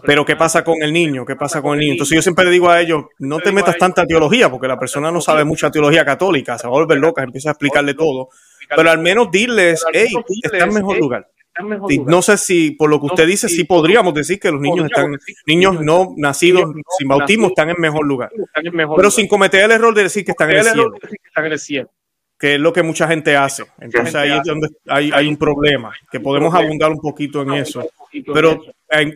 pero ¿qué pasa con el niño? ¿Qué pasa con el niño? Entonces yo siempre le digo a ellos, no te metas tanta teología, porque la persona no sabe mucha teología católica, se va a volver loca, empieza a explicarle todo, pero al menos diles, hey, está en mejor lugar no sé si, por lo que usted dice, sí podríamos decir que los niños están, niños no nacidos sin bautismo están en mejor lugar. Pero sin cometer el error de decir que están en el cielo. Que es lo que mucha gente hace. Entonces ahí es donde hay, un problema, que podemos abundar un poquito en eso. Pero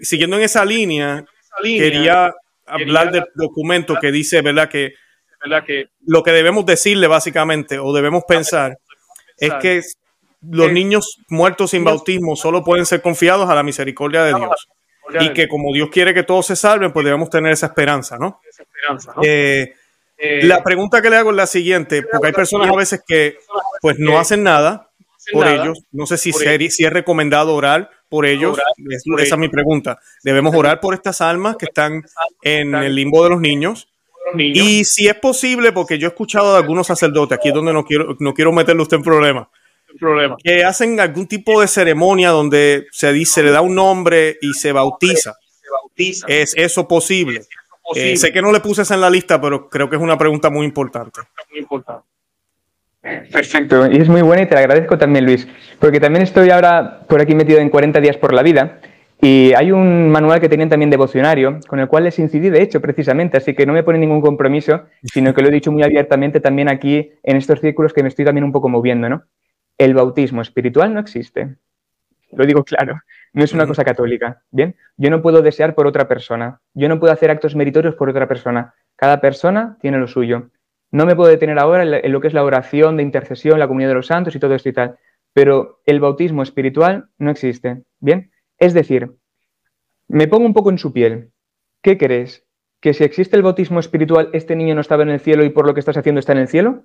siguiendo en esa línea, quería hablar del documento que dice, ¿verdad? Que lo que debemos decirle básicamente o debemos pensar es que los niños muertos sin bautismo solo pueden ser confiados a la misericordia de Dios. Y que como Dios quiere que todos se salven, pues debemos tener esa esperanza, ¿no? Eh, eh, la pregunta que le hago es la siguiente, porque hay personas a veces que pues no hacen nada por ellos. No sé si, si es recomendado orar por ellos. esa es mi pregunta. Debemos orar por estas almas que están en el limbo de los niños. Y si es posible, porque yo he escuchado de algunos sacerdotes, aquí es donde no quiero, no quiero meterle usted en problemas, problema. Que hacen algún tipo de ceremonia donde se dice, le da un nombre y se bautiza. ¿Es eso posible? Eh, sé que no le puse esa en la lista, pero creo que es una pregunta muy importante. Perfecto, y es muy buena y te la agradezco también, Luis, porque también estoy ahora por aquí metido en 40 días por la vida Y hay un manual que tenían también devocionario, con el cual les incidí, de hecho, precisamente, así que no me pone ningún compromiso, sino que lo he dicho muy abiertamente también aquí en estos círculos que me estoy también un poco moviendo, ¿no? El bautismo espiritual no existe. Lo digo claro, no es una cosa católica, ¿bien? Yo no puedo desear por otra persona, yo no puedo hacer actos meritorios por otra persona. Cada persona tiene lo suyo. No me puedo detener ahora en lo que es la oración de intercesión, la comunidad de los santos y todo esto y tal, pero el bautismo espiritual no existe, ¿bien? Es decir, me pongo un poco en su piel. ¿Qué crees? ¿Que si existe el bautismo espiritual, este niño no estaba en el cielo y por lo que estás haciendo está en el cielo?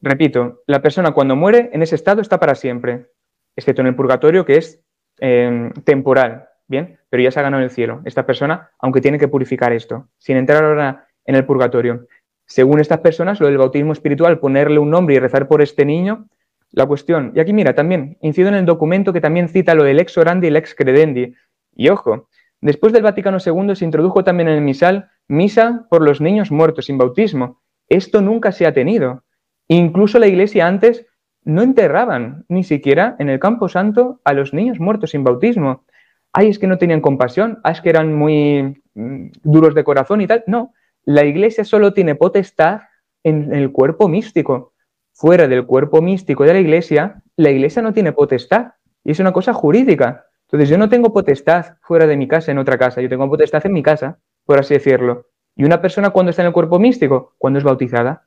Repito, la persona cuando muere en ese estado está para siempre, excepto en el purgatorio que es em, temporal, ¿bien? Pero ya se ha ganado el cielo. Esta persona, aunque tiene que purificar esto, sin entrar ahora en el purgatorio. Según estas personas, lo del bautismo espiritual, ponerle un nombre y rezar por este niño, la cuestión. Y aquí mira, también incido en el documento que también cita lo del ex orandi y el ex credendi. Y ojo, después del Vaticano II se introdujo también en el misal misa por los niños muertos sin bautismo. Esto nunca se ha tenido. Incluso la Iglesia antes no enterraban ni siquiera en el campo santo a los niños muertos sin bautismo. Ay, es que no tenían compasión, ay, es que eran muy mm, duros de corazón y tal. No, la Iglesia solo tiene potestad en el cuerpo místico fuera del cuerpo místico de la iglesia, la iglesia no tiene potestad. Y es una cosa jurídica. Entonces yo no tengo potestad fuera de mi casa en otra casa, yo tengo potestad en mi casa, por así decirlo. Y una persona cuando está en el cuerpo místico, cuando es bautizada.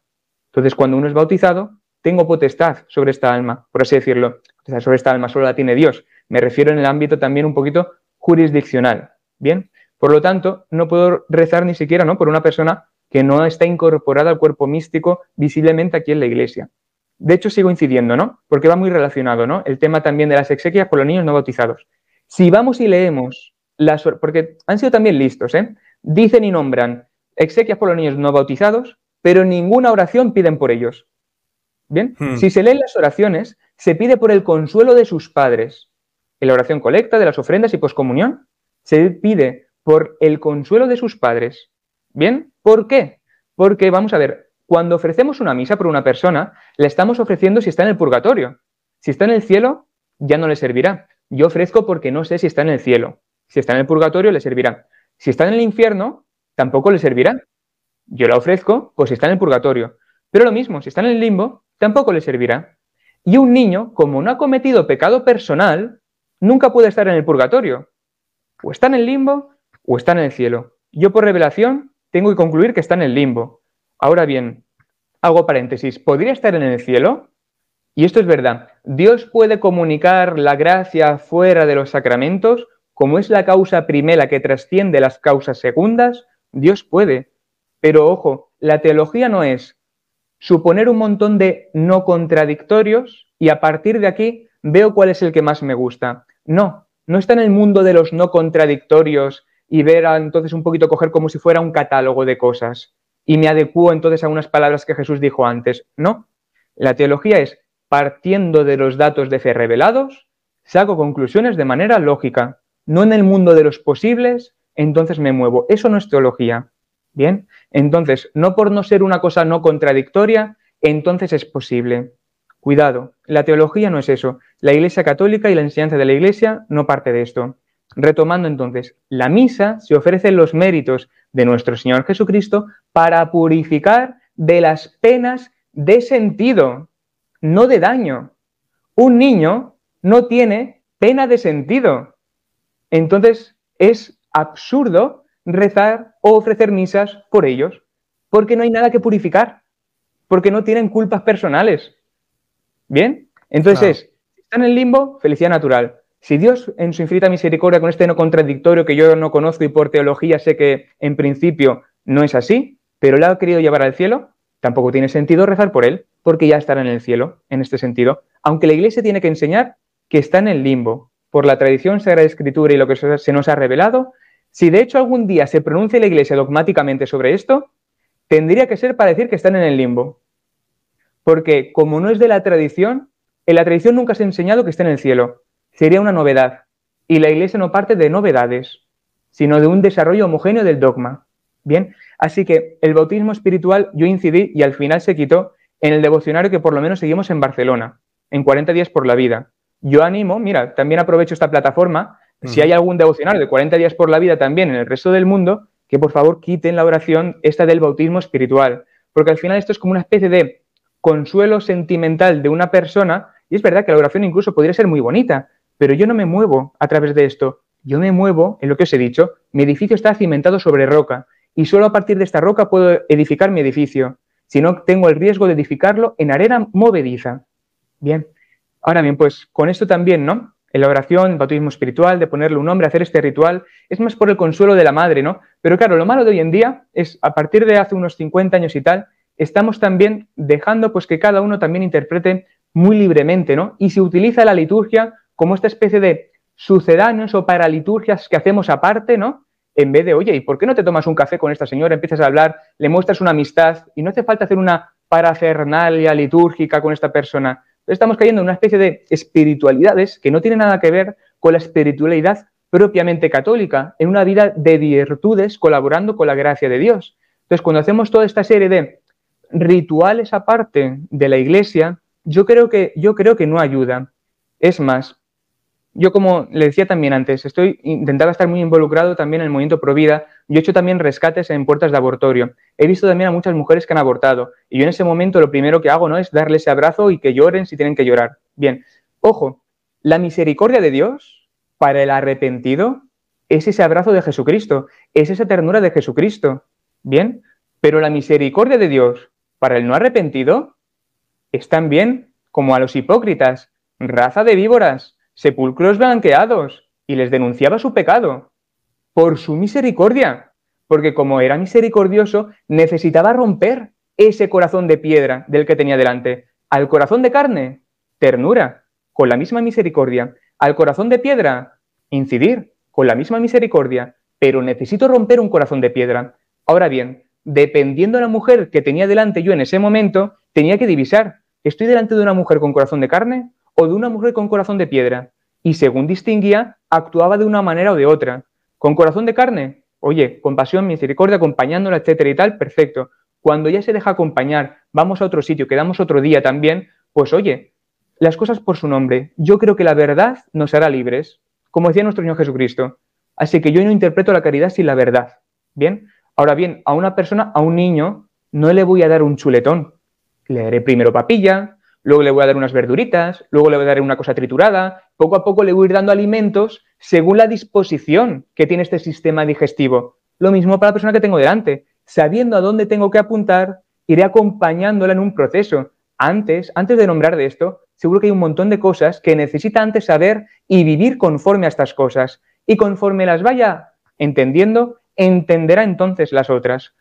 Entonces cuando uno es bautizado, tengo potestad sobre esta alma, por así decirlo. sobre esta alma solo la tiene Dios. Me refiero en el ámbito también un poquito jurisdiccional. Bien, por lo tanto, no puedo rezar ni siquiera ¿no? por una persona que no está incorporada al cuerpo místico visiblemente aquí en la iglesia. De hecho, sigo incidiendo, ¿no? Porque va muy relacionado, ¿no? El tema también de las exequias por los niños no bautizados. Si vamos y leemos las... Porque han sido también listos, ¿eh? Dicen y nombran exequias por los niños no bautizados, pero ninguna oración piden por ellos. Bien, hmm. si se leen las oraciones, se pide por el consuelo de sus padres. En la oración colecta, de las ofrendas y poscomunión, se pide por el consuelo de sus padres. Bien, ¿por qué? Porque, vamos a ver, cuando ofrecemos una misa por una persona, la estamos ofreciendo si está en el purgatorio. Si está en el cielo, ya no le servirá. Yo ofrezco porque no sé si está en el cielo. Si está en el purgatorio, le servirá. Si está en el infierno, tampoco le servirá. Yo la ofrezco, pues si está en el purgatorio. Pero lo mismo, si está en el limbo, tampoco le servirá. Y un niño, como no ha cometido pecado personal, nunca puede estar en el purgatorio. O está en el limbo o está en el cielo. Yo por revelación tengo que concluir que está en el limbo. Ahora bien, hago paréntesis, ¿podría estar en el cielo? Y esto es verdad. Dios puede comunicar la gracia fuera de los sacramentos, como es la causa primera que trasciende las causas segundas, Dios puede. Pero ojo, la teología no es suponer un montón de no contradictorios y a partir de aquí veo cuál es el que más me gusta. No, no está en el mundo de los no contradictorios y ver entonces un poquito coger como si fuera un catálogo de cosas y me adecuo entonces a unas palabras que Jesús dijo antes. No, la teología es partiendo de los datos de fe revelados, saco conclusiones de manera lógica, no en el mundo de los posibles, entonces me muevo. Eso no es teología. Bien, entonces, no por no ser una cosa no contradictoria, entonces es posible. Cuidado, la teología no es eso. La Iglesia Católica y la enseñanza de la Iglesia no parte de esto. Retomando entonces, la misa se ofrece los méritos de nuestro Señor Jesucristo para purificar de las penas de sentido, no de daño. Un niño no tiene pena de sentido. Entonces es absurdo rezar o ofrecer misas por ellos, porque no hay nada que purificar, porque no tienen culpas personales. ¿Bien? Entonces, si están en el limbo, felicidad natural. Si Dios, en su infinita misericordia, con este no contradictorio que yo no conozco y por teología sé que en principio no es así, pero le ha querido llevar al cielo, tampoco tiene sentido rezar por él, porque ya estará en el cielo, en este sentido. Aunque la Iglesia tiene que enseñar que está en el limbo, por la tradición Sagrada Escritura y lo que se nos ha revelado, si de hecho algún día se pronuncia la Iglesia dogmáticamente sobre esto, tendría que ser para decir que están en el limbo. Porque como no es de la tradición, en la tradición nunca se ha enseñado que está en el cielo sería una novedad. Y la Iglesia no parte de novedades, sino de un desarrollo homogéneo del dogma. Bien, así que el bautismo espiritual yo incidí y al final se quitó en el devocionario que por lo menos seguimos en Barcelona, en 40 días por la vida. Yo animo, mira, también aprovecho esta plataforma Si hay algún devocionario de 40 días por la vida también en el resto del mundo, que por favor quiten la oración esta del bautismo espiritual, porque al final esto es como una especie de consuelo sentimental de una persona, y es verdad que la oración incluso podría ser muy bonita, pero yo no me muevo a través de esto, yo me muevo en lo que os he dicho, mi edificio está cimentado sobre roca, y solo a partir de esta roca puedo edificar mi edificio, si no tengo el riesgo de edificarlo en arena movediza. Bien, ahora bien, pues con esto también, ¿no? En la oración, el bautismo espiritual, de ponerle un nombre, hacer este ritual, es más por el consuelo de la madre, ¿no? Pero claro, lo malo de hoy en día es, a partir de hace unos 50 años y tal, estamos también dejando pues que cada uno también interprete muy libremente, ¿no? Y se utiliza la liturgia como esta especie de sucedáneos o paraliturgias que hacemos aparte, ¿no? En vez de, oye, ¿y por qué no te tomas un café con esta señora? Empiezas a hablar, le muestras una amistad y no hace falta hacer una parafernalia litúrgica con esta persona. Estamos cayendo en una especie de espiritualidades que no tienen nada que ver con la espiritualidad propiamente católica, en una vida de virtudes colaborando con la gracia de Dios. Entonces, cuando hacemos toda esta serie de rituales aparte de la iglesia, yo creo que, yo creo que no ayuda. Es más, yo como le decía también antes, estoy intentando estar muy involucrado también en el movimiento pro vida. Yo he hecho también rescates en puertas de abortorio. He visto también a muchas mujeres que han abortado. Y yo en ese momento lo primero que hago no es darles ese abrazo y que lloren si tienen que llorar. Bien, ojo, la misericordia de Dios para el arrepentido es ese abrazo de Jesucristo, es esa ternura de Jesucristo. Bien, pero la misericordia de Dios para el no arrepentido es también como a los hipócritas, raza de víboras sepulcros blanqueados, y les denunciaba su pecado, por su misericordia, porque como era misericordioso, necesitaba romper ese corazón de piedra del que tenía delante. Al corazón de carne, ternura, con la misma misericordia. Al corazón de piedra, incidir, con la misma misericordia. Pero necesito romper un corazón de piedra. Ahora bien, dependiendo de la mujer que tenía delante yo en ese momento, tenía que divisar, ¿estoy delante de una mujer con corazón de carne o de una mujer con corazón de piedra. Y según distinguía, actuaba de una manera o de otra. Con corazón de carne, oye, compasión, misericordia, acompañándola, etcétera y tal, perfecto. Cuando ya se deja acompañar, vamos a otro sitio, quedamos otro día también, pues oye, las cosas por su nombre. Yo creo que la verdad nos hará libres, como decía nuestro Señor Jesucristo. Así que yo no interpreto la caridad sin la verdad. Bien, ahora bien, a una persona, a un niño, no le voy a dar un chuletón. Le daré primero papilla, luego le voy a dar unas verduritas, luego le voy a dar una cosa triturada, poco a poco le voy a ir dando alimentos según la disposición que tiene este sistema digestivo. Lo mismo para la persona que tengo delante. Sabiendo a dónde tengo que apuntar, iré acompañándola en un proceso. Antes, antes de nombrar de esto, seguro que hay un montón de cosas que necesita antes saber y vivir conforme a estas cosas. Y conforme las vaya entendiendo, entenderá entonces las otras.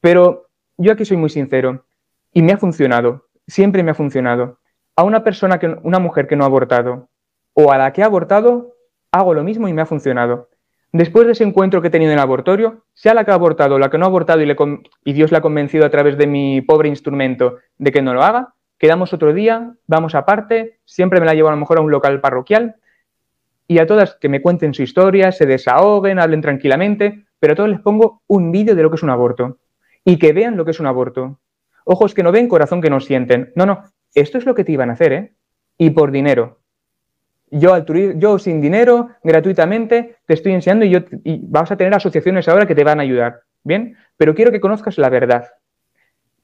Pero yo aquí soy muy sincero y me ha funcionado siempre me ha funcionado. A una persona, que, una mujer que no ha abortado o a la que ha abortado, hago lo mismo y me ha funcionado. Después de ese encuentro que he tenido en el abortorio, sea la que ha abortado o la que no ha abortado y, y Dios la ha convencido a través de mi pobre instrumento de que no lo haga, quedamos otro día, vamos aparte, siempre me la llevo a lo mejor a un local parroquial y a todas que me cuenten su historia, se desahoguen, hablen tranquilamente, pero a todos les pongo un vídeo de lo que es un aborto y que vean lo que es un aborto ojos que no ven, corazón que no sienten. No, no, esto es lo que te iban a hacer, ¿eh? Y por dinero. Yo, yo sin dinero, gratuitamente, te estoy enseñando y, yo, y vas a tener asociaciones ahora que te van a ayudar, ¿bien? Pero quiero que conozcas la verdad.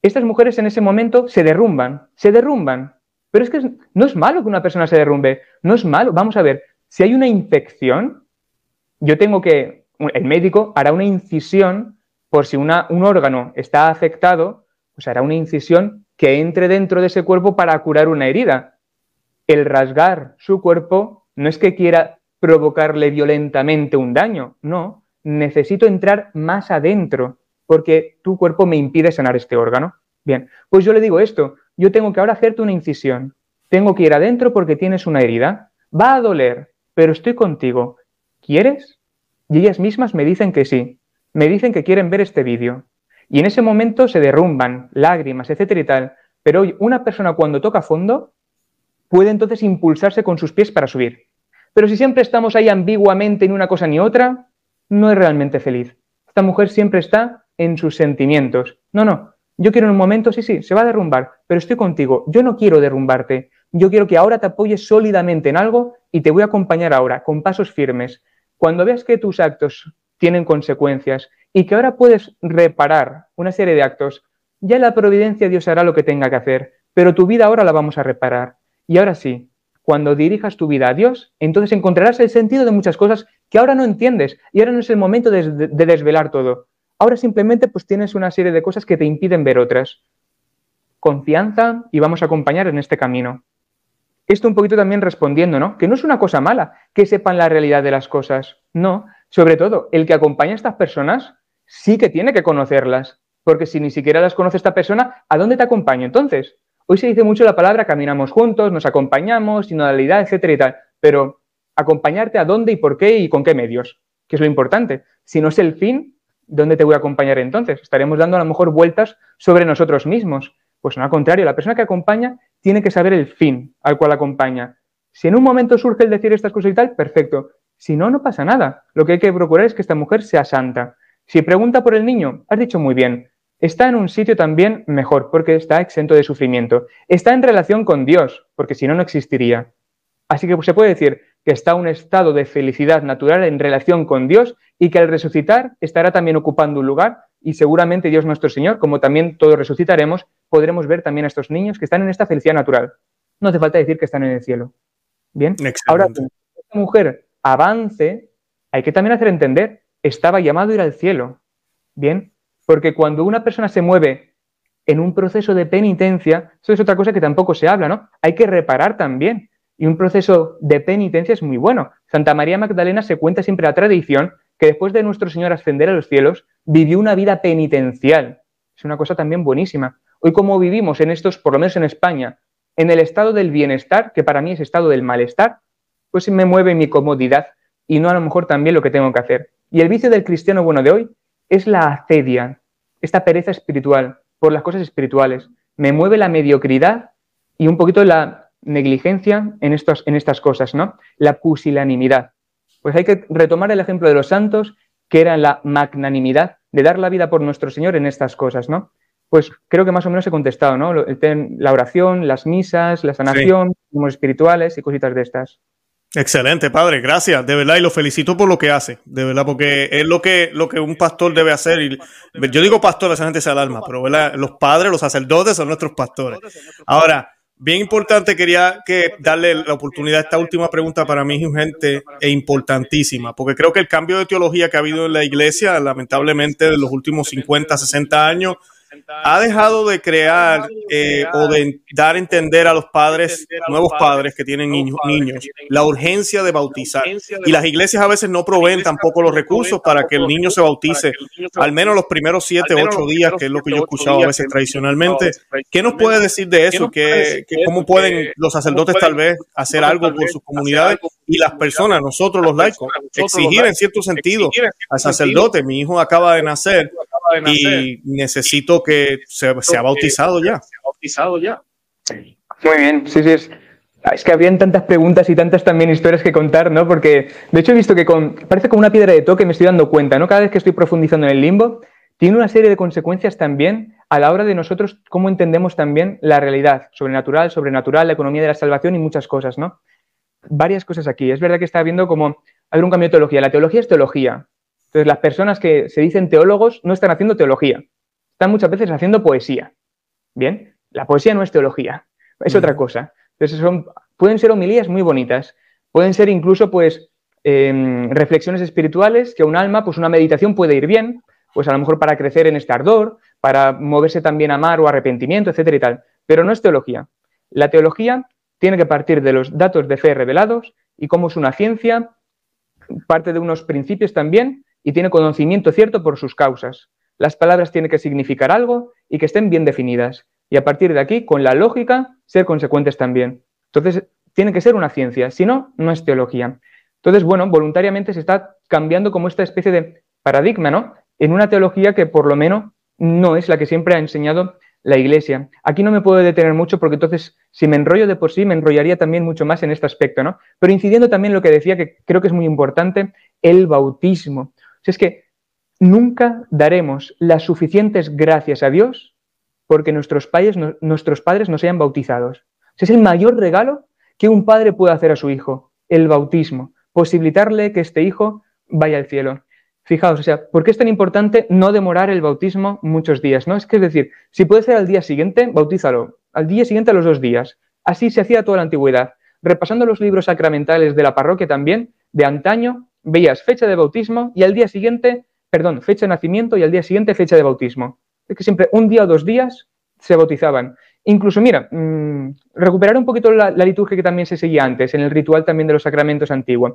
Estas mujeres en ese momento se derrumban, se derrumban. Pero es que no es malo que una persona se derrumbe, no es malo. Vamos a ver, si hay una infección, yo tengo que, el médico hará una incisión por si un órgano está afectado pues hará una incisión que entre dentro de ese cuerpo para curar una herida. El rasgar su cuerpo no es que quiera provocarle violentamente un daño, no, necesito entrar más adentro porque tu cuerpo me impide sanar este órgano. Bien, pues yo le digo esto, yo tengo que ahora hacerte una incisión, tengo que ir adentro porque tienes una herida, va a doler, pero estoy contigo, ¿quieres? Y ellas mismas me dicen que sí, me dicen que quieren ver este vídeo. Y en ese momento se derrumban lágrimas, etcétera y tal. Pero una persona cuando toca fondo puede entonces impulsarse con sus pies para subir. Pero si siempre estamos ahí ambiguamente ni una cosa ni otra, no es realmente feliz. Esta mujer siempre está en sus sentimientos. No, no, yo quiero en un momento, sí, sí, se va a derrumbar, pero estoy contigo. Yo no quiero derrumbarte. Yo quiero que ahora te apoyes sólidamente en algo y te voy a acompañar ahora, con pasos firmes. Cuando veas que tus actos tienen consecuencias y que ahora puedes reparar una serie de actos, ya la providencia Dios hará lo que tenga que hacer, pero tu vida ahora la vamos a reparar. Y ahora sí, cuando dirijas tu vida a Dios, entonces encontrarás el sentido de muchas cosas que ahora no entiendes y ahora no es el momento de, desvelar todo. Ahora simplemente pues tienes una serie de cosas que te impiden ver otras. Confianza y vamos a acompañar en este camino. Esto un poquito también respondiendo, ¿no? Que no es una cosa mala que sepan la realidad de las cosas. No, sobre todo, el que acompaña a estas personas sí que tiene que conocerlas, porque si ni siquiera las conoce esta persona, ¿a dónde te acompaña entonces? Hoy se dice mucho la palabra caminamos juntos, nos acompañamos, sinodalidad, etcétera y tal, pero acompañarte a dónde y por qué y con qué medios, que es lo importante. Si no es el fin, ¿dónde te voy a acompañar entonces? Estaremos dando a lo mejor vueltas sobre nosotros mismos. Pues no, al contrario, la persona que acompaña tiene que saber el fin al cual acompaña. Si en un momento surge el decir estas cosas y tal, perfecto. Si no, no pasa nada. Lo que hay que procurar es que esta mujer sea santa. Si pregunta por el niño, has dicho muy bien está en un sitio también mejor, porque está exento de sufrimiento. Está en relación con Dios, porque si no, no existiría. Así que se puede decir que está en un estado de felicidad natural en relación con Dios y que al resucitar estará también ocupando un lugar y seguramente Dios nuestro Señor, como también todos resucitaremos, podremos ver también a estos niños que están en esta felicidad natural. No hace falta decir que están en el cielo. Bien. Ahora, que esta mujer avance, hay que también hacer entender, estaba llamado a ir al cielo. Bien, porque cuando una persona se mueve en un proceso de penitencia, eso es otra cosa que tampoco se habla, ¿no? Hay que reparar también. Y un proceso de penitencia es muy bueno. Santa María Magdalena se cuenta siempre la tradición que después de nuestro Señor ascender a los cielos, vivió una vida penitencial. Es una cosa también buenísima. Hoy como vivimos en estos, por lo menos en España, en el estado del bienestar, que para mí es estado del malestar, pues me mueve mi comodidad y no a lo mejor también lo que tengo que hacer. Y el vicio del cristiano bueno de hoy es la acedia, esta pereza espiritual por las cosas espirituales. Me mueve la mediocridad y un poquito la negligencia en, estos, en estas cosas, ¿no? La pusilanimidad. Pues hay que retomar el ejemplo de los santos, que era la magnanimidad de dar la vida por nuestro Señor en estas cosas, ¿no? Pues creo que más o menos he contestado, ¿no? La oración, las misas, la sanación, los espirituales y cositas de estas. Excelente, padre, gracias, de verdad, y lo felicito por lo que hace, de verdad, porque es lo que, lo que un pastor debe hacer. Y, yo digo pastor, esa gente se alarma, pero los padres, los sacerdotes son nuestros pastores. Ahora, bien importante, quería que darle la oportunidad a esta última pregunta para mí es urgente e importantísima, porque creo que el cambio de teología que ha habido en la iglesia, lamentablemente, de los últimos 50, 60 años, ha dejado de crear eh, o de dar a entender a los padres, nuevos padres que tienen niños, niños, la urgencia de bautizar. Y las iglesias a veces no proveen tampoco los recursos para que el niño se bautice, al menos los primeros siete, ocho días, que es lo que yo he escuchado a veces tradicionalmente. ¿Qué nos puede decir de eso? ¿Qué, ¿Cómo pueden los sacerdotes tal vez hacer algo por sus comunidades y las personas, nosotros los laicos, exigir en cierto sentido al sacerdote? Mi hijo acaba de nacer y necesito que se, ha bautizado ya. bautizado ya. Muy bien, sí, sí, es, es que habrían tantas preguntas y tantas también historias que contar, ¿no? Porque de hecho he visto que con, parece como una piedra de toque me estoy dando cuenta, ¿no? Cada vez que estoy profundizando en el limbo, tiene una serie de consecuencias también a la hora de nosotros cómo entendemos también la realidad, sobrenatural, sobrenatural, la economía de la salvación y muchas cosas, ¿no? Varias cosas aquí. Es verdad que está viendo como hay un cambio de teología. La teología es teología. Entonces, las personas que se dicen teólogos no están haciendo teología, están muchas veces haciendo poesía. Bien, la poesía no es teología, es otra cosa. Entonces, son, pueden ser homilías muy bonitas, pueden ser incluso, pues, em, reflexiones espirituales que un alma, pues, una meditación puede ir bien, pues a lo mejor para crecer en este ardor, para moverse también a amar o arrepentimiento, etcétera y tal. Pero no es teología. La teología tiene que partir de los datos de fe revelados y cómo es una ciencia, parte de unos principios también, y tiene conocimiento cierto por sus causas. Las palabras tienen que significar algo y que estén bien definidas. Y a partir de aquí, con la lógica, ser consecuentes también. Entonces, tiene que ser una ciencia, si no, no es teología. Entonces, bueno, voluntariamente se está cambiando como esta especie de paradigma, ¿no? En una teología que por lo menos no es la que siempre ha enseñado la Iglesia. Aquí no me puedo detener mucho porque entonces, si me enrollo de por sí, me enrollaría también mucho más en este aspecto, ¿no? Pero incidiendo también lo que decía, que creo que es muy importante, el bautismo es que nunca daremos las suficientes gracias a Dios porque nuestros padres, no sean bautizados. es el mayor regalo que un padre puede hacer a su hijo, el bautismo, posibilitarle que este hijo vaya al cielo. Fijaos, o sea, ¿por qué es tan importante no demorar el bautismo muchos días? ¿no? Es que es decir, si puede ser al día siguiente, bautízalo. Al día siguiente a los dos días. Así se hacía toda la antigüedad. Repasando los libros sacramentales de la parroquia también, de antaño, veías fecha de bautismo y al día siguiente, perdón, fecha de nacimiento y al día siguiente fecha de bautismo. Es que siempre un día o dos días se bautizaban. Incluso, mira, mmm, recuperar un poquito la, la, liturgia que también se seguía antes, en el ritual también de los sacramentos antiguos.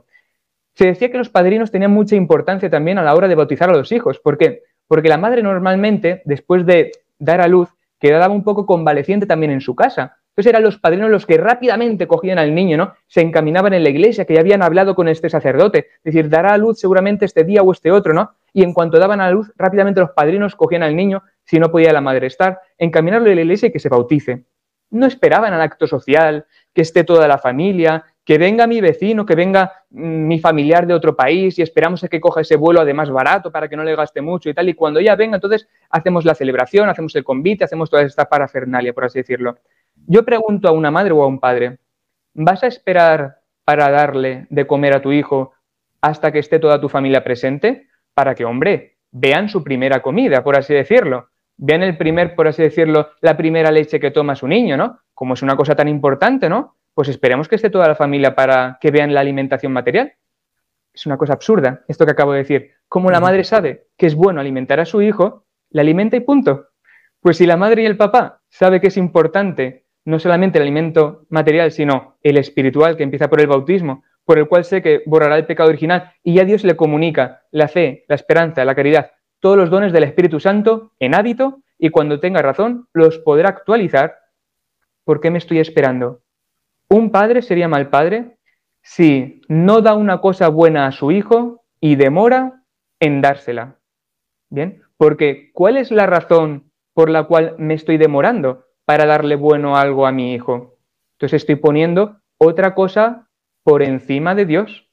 Se decía que los padrinos tenían mucha importancia también a la hora de bautizar a los hijos. ¿Por qué? Porque la madre normalmente, después de dar a luz, quedaba un poco convaleciente también en su casa. Entonces eran los padrinos los que rápidamente cogían al niño, ¿no? Se encaminaban en la iglesia, que ya habían hablado con este sacerdote, es decir, dará a luz seguramente este día o este otro, ¿no? Y en cuanto daban a luz, rápidamente los padrinos cogían al niño, si no podía la madre estar, encaminarlo a la iglesia y que se bautice. No esperaban al acto social, que esté toda la familia, que venga mi vecino, que venga mm, mi familiar de otro país y esperamos a que coja ese vuelo además barato para que no le gaste mucho y tal. Y cuando ya venga, entonces hacemos la celebración, hacemos el convite, hacemos toda esta parafernalia, por así decirlo. Yo pregunto a una madre o a un padre, ¿vas a esperar para darle de comer a tu hijo hasta que esté toda tu familia presente? Para que, hombre, vean su primera comida, por así decirlo. Vean el primer, por así decirlo, la primera leche que toma su niño, ¿no? Como es una cosa tan importante, ¿no? Pues esperemos que esté toda la familia para que vean la alimentación material. Es una cosa absurda esto que acabo de decir. Como la madre sabe que es bueno alimentar a su hijo, le alimenta y punto. Pues si la madre y el papá sabe que es importante no solamente el alimento material, sino el espiritual que empieza por el bautismo, por el cual sé que borrará el pecado original y ya Dios le comunica la fe, la esperanza, la caridad, todos los dones del Espíritu Santo en hábito y cuando tenga razón los podrá actualizar. ¿Por qué me estoy esperando? Un padre sería mal padre si no da una cosa buena a su hijo y demora en dársela. Bien, porque ¿cuál es la razón por la cual me estoy demorando para darle bueno algo a mi hijo? Entonces estoy poniendo otra cosa por encima de Dios.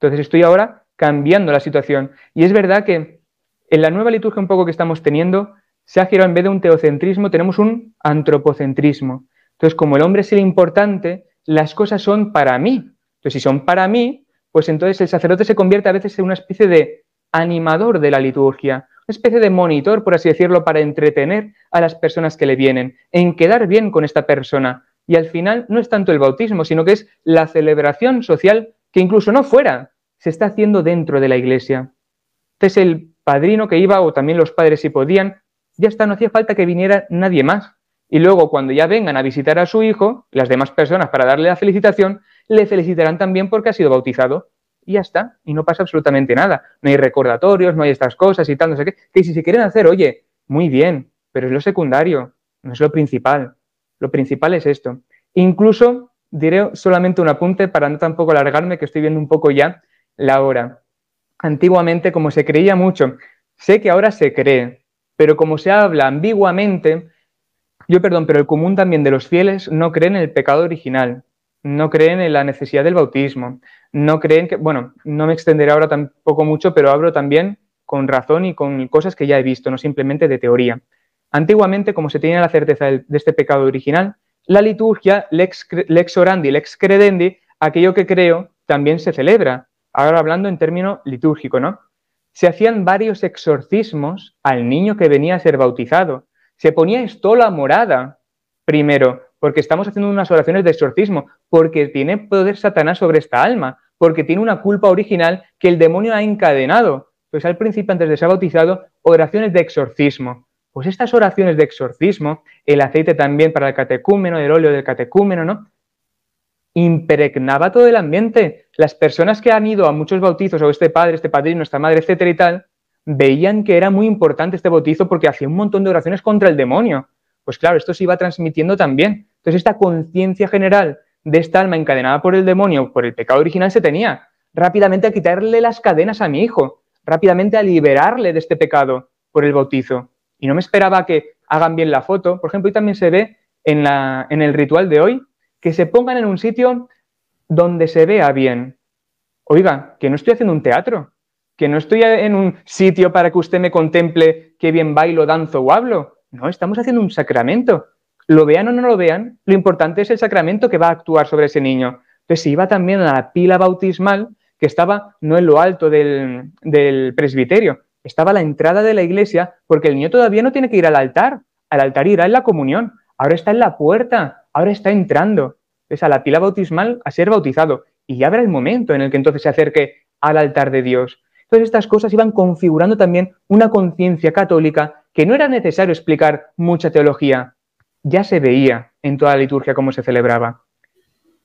Entonces estoy ahora cambiando la situación. Y es verdad que en la nueva liturgia un poco que estamos teniendo, se ha girado en vez de un teocentrismo, tenemos un antropocentrismo. Entonces, como el hombre es el importante, las cosas son para mí. Entonces, si son para mí, pues entonces el sacerdote se convierte a veces en una especie de animador de la liturgia, una especie de monitor, por así decirlo, para entretener a las personas que le vienen, en quedar bien con esta persona. Y al final no es tanto el bautismo, sino que es la celebración social que incluso no fuera, se está haciendo dentro de la iglesia. Entonces el padrino que iba, o también los padres si podían, ya está, no hacía falta que viniera nadie más. Y luego, cuando ya vengan a visitar a su hijo, las demás personas para darle la felicitación, le felicitarán también porque ha sido bautizado. Y ya está, y no pasa absolutamente nada. No hay recordatorios, no hay estas cosas y tal, no sé qué. Que si se quieren hacer, oye, muy bien, pero es lo secundario, no es lo principal. Lo principal es esto. Incluso diré solamente un apunte para no tampoco alargarme, que estoy viendo un poco ya la hora. Antiguamente, como se creía mucho, sé que ahora se cree, pero como se habla ambiguamente, yo, perdón, pero el común también de los fieles no creen en el pecado original, no creen en la necesidad del bautismo, no creen que, bueno, no me extenderé ahora tampoco mucho, pero hablo también con razón y con cosas que ya he visto, no simplemente de teoría. Antiguamente, como se tenía la certeza de este pecado original, la liturgia, lex, lex orandi, lex credendi, aquello que creo, también se celebra. Ahora hablando en término litúrgico, ¿no? Se hacían varios exorcismos al niño que venía a ser bautizado se ponía estola morada primero, porque estamos haciendo unas oraciones de exorcismo, porque tiene poder Satanás sobre esta alma, porque tiene una culpa original que el demonio ha encadenado. Pues al principio, antes de ser bautizado, oraciones de exorcismo. Pues estas oraciones de exorcismo, el aceite también para el catecúmeno, el óleo del catecúmeno, ¿no? Impregnaba todo el ambiente. Las personas que han ido a muchos bautizos, o este padre, este padrino, esta madre, etcétera y tal, veían que era muy importante este bautizo porque hacía un montón de oraciones contra el demonio. Pues claro, esto se iba transmitiendo también. Entonces esta conciencia general de esta alma encadenada por el demonio, por el pecado original, se tenía. Rápidamente a quitarle las cadenas a mi hijo, rápidamente a liberarle de este pecado por el bautizo. Y no me esperaba que hagan bien la foto. Por ejemplo, y también se ve en, la, en el ritual de hoy que se pongan en un sitio donde se vea bien. Oiga, que no estoy haciendo un teatro, que no estoy en un sitio para que usted me contemple qué bien bailo, danzo o hablo. No, estamos haciendo un sacramento. Lo vean o no lo vean, lo importante es el sacramento que va a actuar sobre ese niño. Entonces se iba también a la pila bautismal que estaba no en lo alto del, presbiterio, estaba a la entrada de la iglesia porque el niño todavía no tiene que ir al altar, al altar irá en la comunión, ahora está en la puerta, ahora está entrando, es a la pila bautismal a ser bautizado y ya habrá el momento en el que entonces se acerque al altar de Dios. Entonces estas cosas iban configurando también una conciencia católica que no era necesario explicar mucha teología, ya se veía en toda la liturgia cómo se celebraba.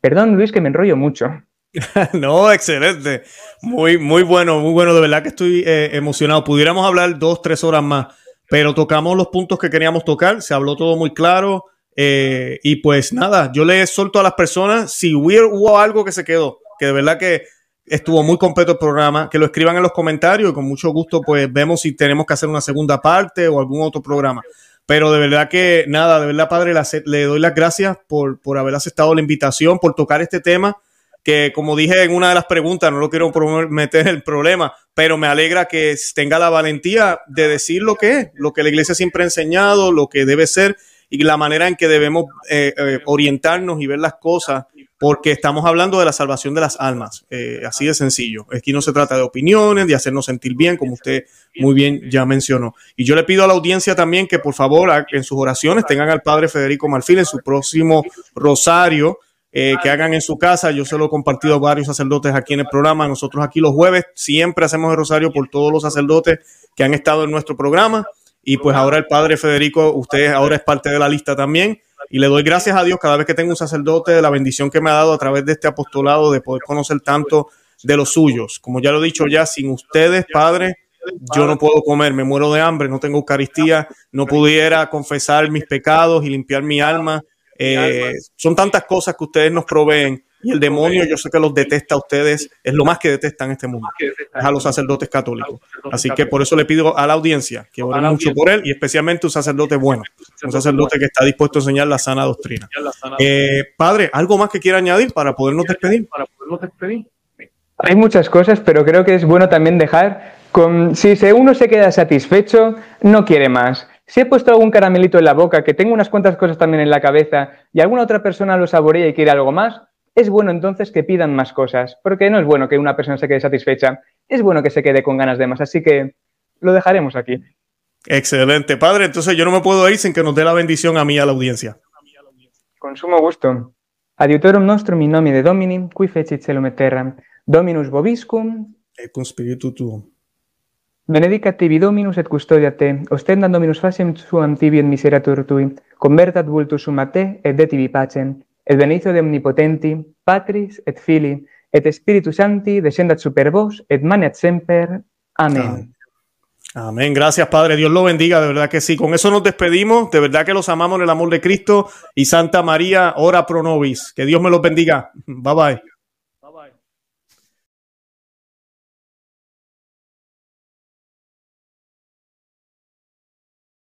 Perdón, Luis, que me enrollo mucho. (laughs) no, excelente. Muy, muy bueno, muy bueno. De verdad que estoy eh, emocionado. Pudiéramos hablar dos, tres horas más, pero tocamos los puntos que queríamos tocar. Se habló todo muy claro. Eh, y pues nada, yo le solto a las personas si hubo algo que se quedó, que de verdad que estuvo muy completo el programa, que lo escriban en los comentarios y con mucho gusto pues vemos si tenemos que hacer una segunda parte o algún otro programa. Pero de verdad que nada, de verdad padre, le doy las gracias por, por haber aceptado la invitación, por tocar este tema que como dije en una de las preguntas, no lo quiero meter el problema, pero me alegra que tenga la valentía de decir lo que es, lo que la iglesia siempre ha enseñado, lo que debe ser y la manera en que debemos eh, eh, orientarnos y ver las cosas, porque estamos hablando de la salvación de las almas, eh, así de sencillo. Aquí no se trata de opiniones, de hacernos sentir bien, como usted muy bien ya mencionó. Y yo le pido a la audiencia también que por favor en sus oraciones tengan al Padre Federico Marfil en su próximo rosario. que hagan en su casa. Yo se lo he compartido a varios sacerdotes aquí en el programa. Nosotros aquí los jueves siempre hacemos el rosario por todos los sacerdotes que han estado en nuestro programa. Y pues ahora el padre Federico, usted ahora es parte de la lista también. Y le doy gracias a Dios cada vez que tengo un sacerdote de la bendición que me ha dado a través de este apostolado de poder conocer tanto de los suyos. Como ya lo he dicho ya, sin ustedes, padre, yo no puedo comer, me muero de hambre, no tengo Eucaristía, no pudiera confesar mis pecados y limpiar mi alma. Eh, son tantas cosas que ustedes nos proveen y el demonio, yo sé que los detesta a ustedes, es lo más que detestan en este mundo, es a los sacerdotes católicos. Así que por eso le pido a la audiencia que oren mucho por él y especialmente un sacerdote bueno, un sacerdote que está dispuesto a enseñar la sana doctrina. Eh, padre, ¿algo más que quiera añadir para podernos despedir? Hay muchas cosas, pero creo que es bueno también dejar con, si uno se queda satisfecho, no quiere más. Si he puesto algún caramelito en la boca, que tengo unas cuantas cosas también en la cabeza y alguna otra persona lo saborea y quiere algo más, es bueno entonces que pidan más cosas, porque no es bueno que una persona se quede satisfecha, es bueno que se quede con ganas de más, así que lo dejaremos aquí. Excelente, padre, entonces yo no me puedo ir sin que nos dé la bendición a mí y a la audiencia. Con sumo gusto. Adiutorum nostrum in nomine Domini, qui fecit celum et terra, Dominus vobiscum, et cum spiritu tuum. Benedicat tibi Dominus et custodia te, ostendam Dominus facem suam tibi et miseratur tui, convertat vultus sum a te, et de tibi pacem, el benicio de omnipotenti, Patris et Fili, et Spiritus Santi, descendat super vos, et manet semper. Amén. Amén. Gracias, Padre. Dios lo bendiga. De verdad que sí. Con eso nos despedimos. De verdad que los amamos en el amor de Cristo. Y Santa María, ora pro nobis. Que Dios me los bendiga. Bye bye.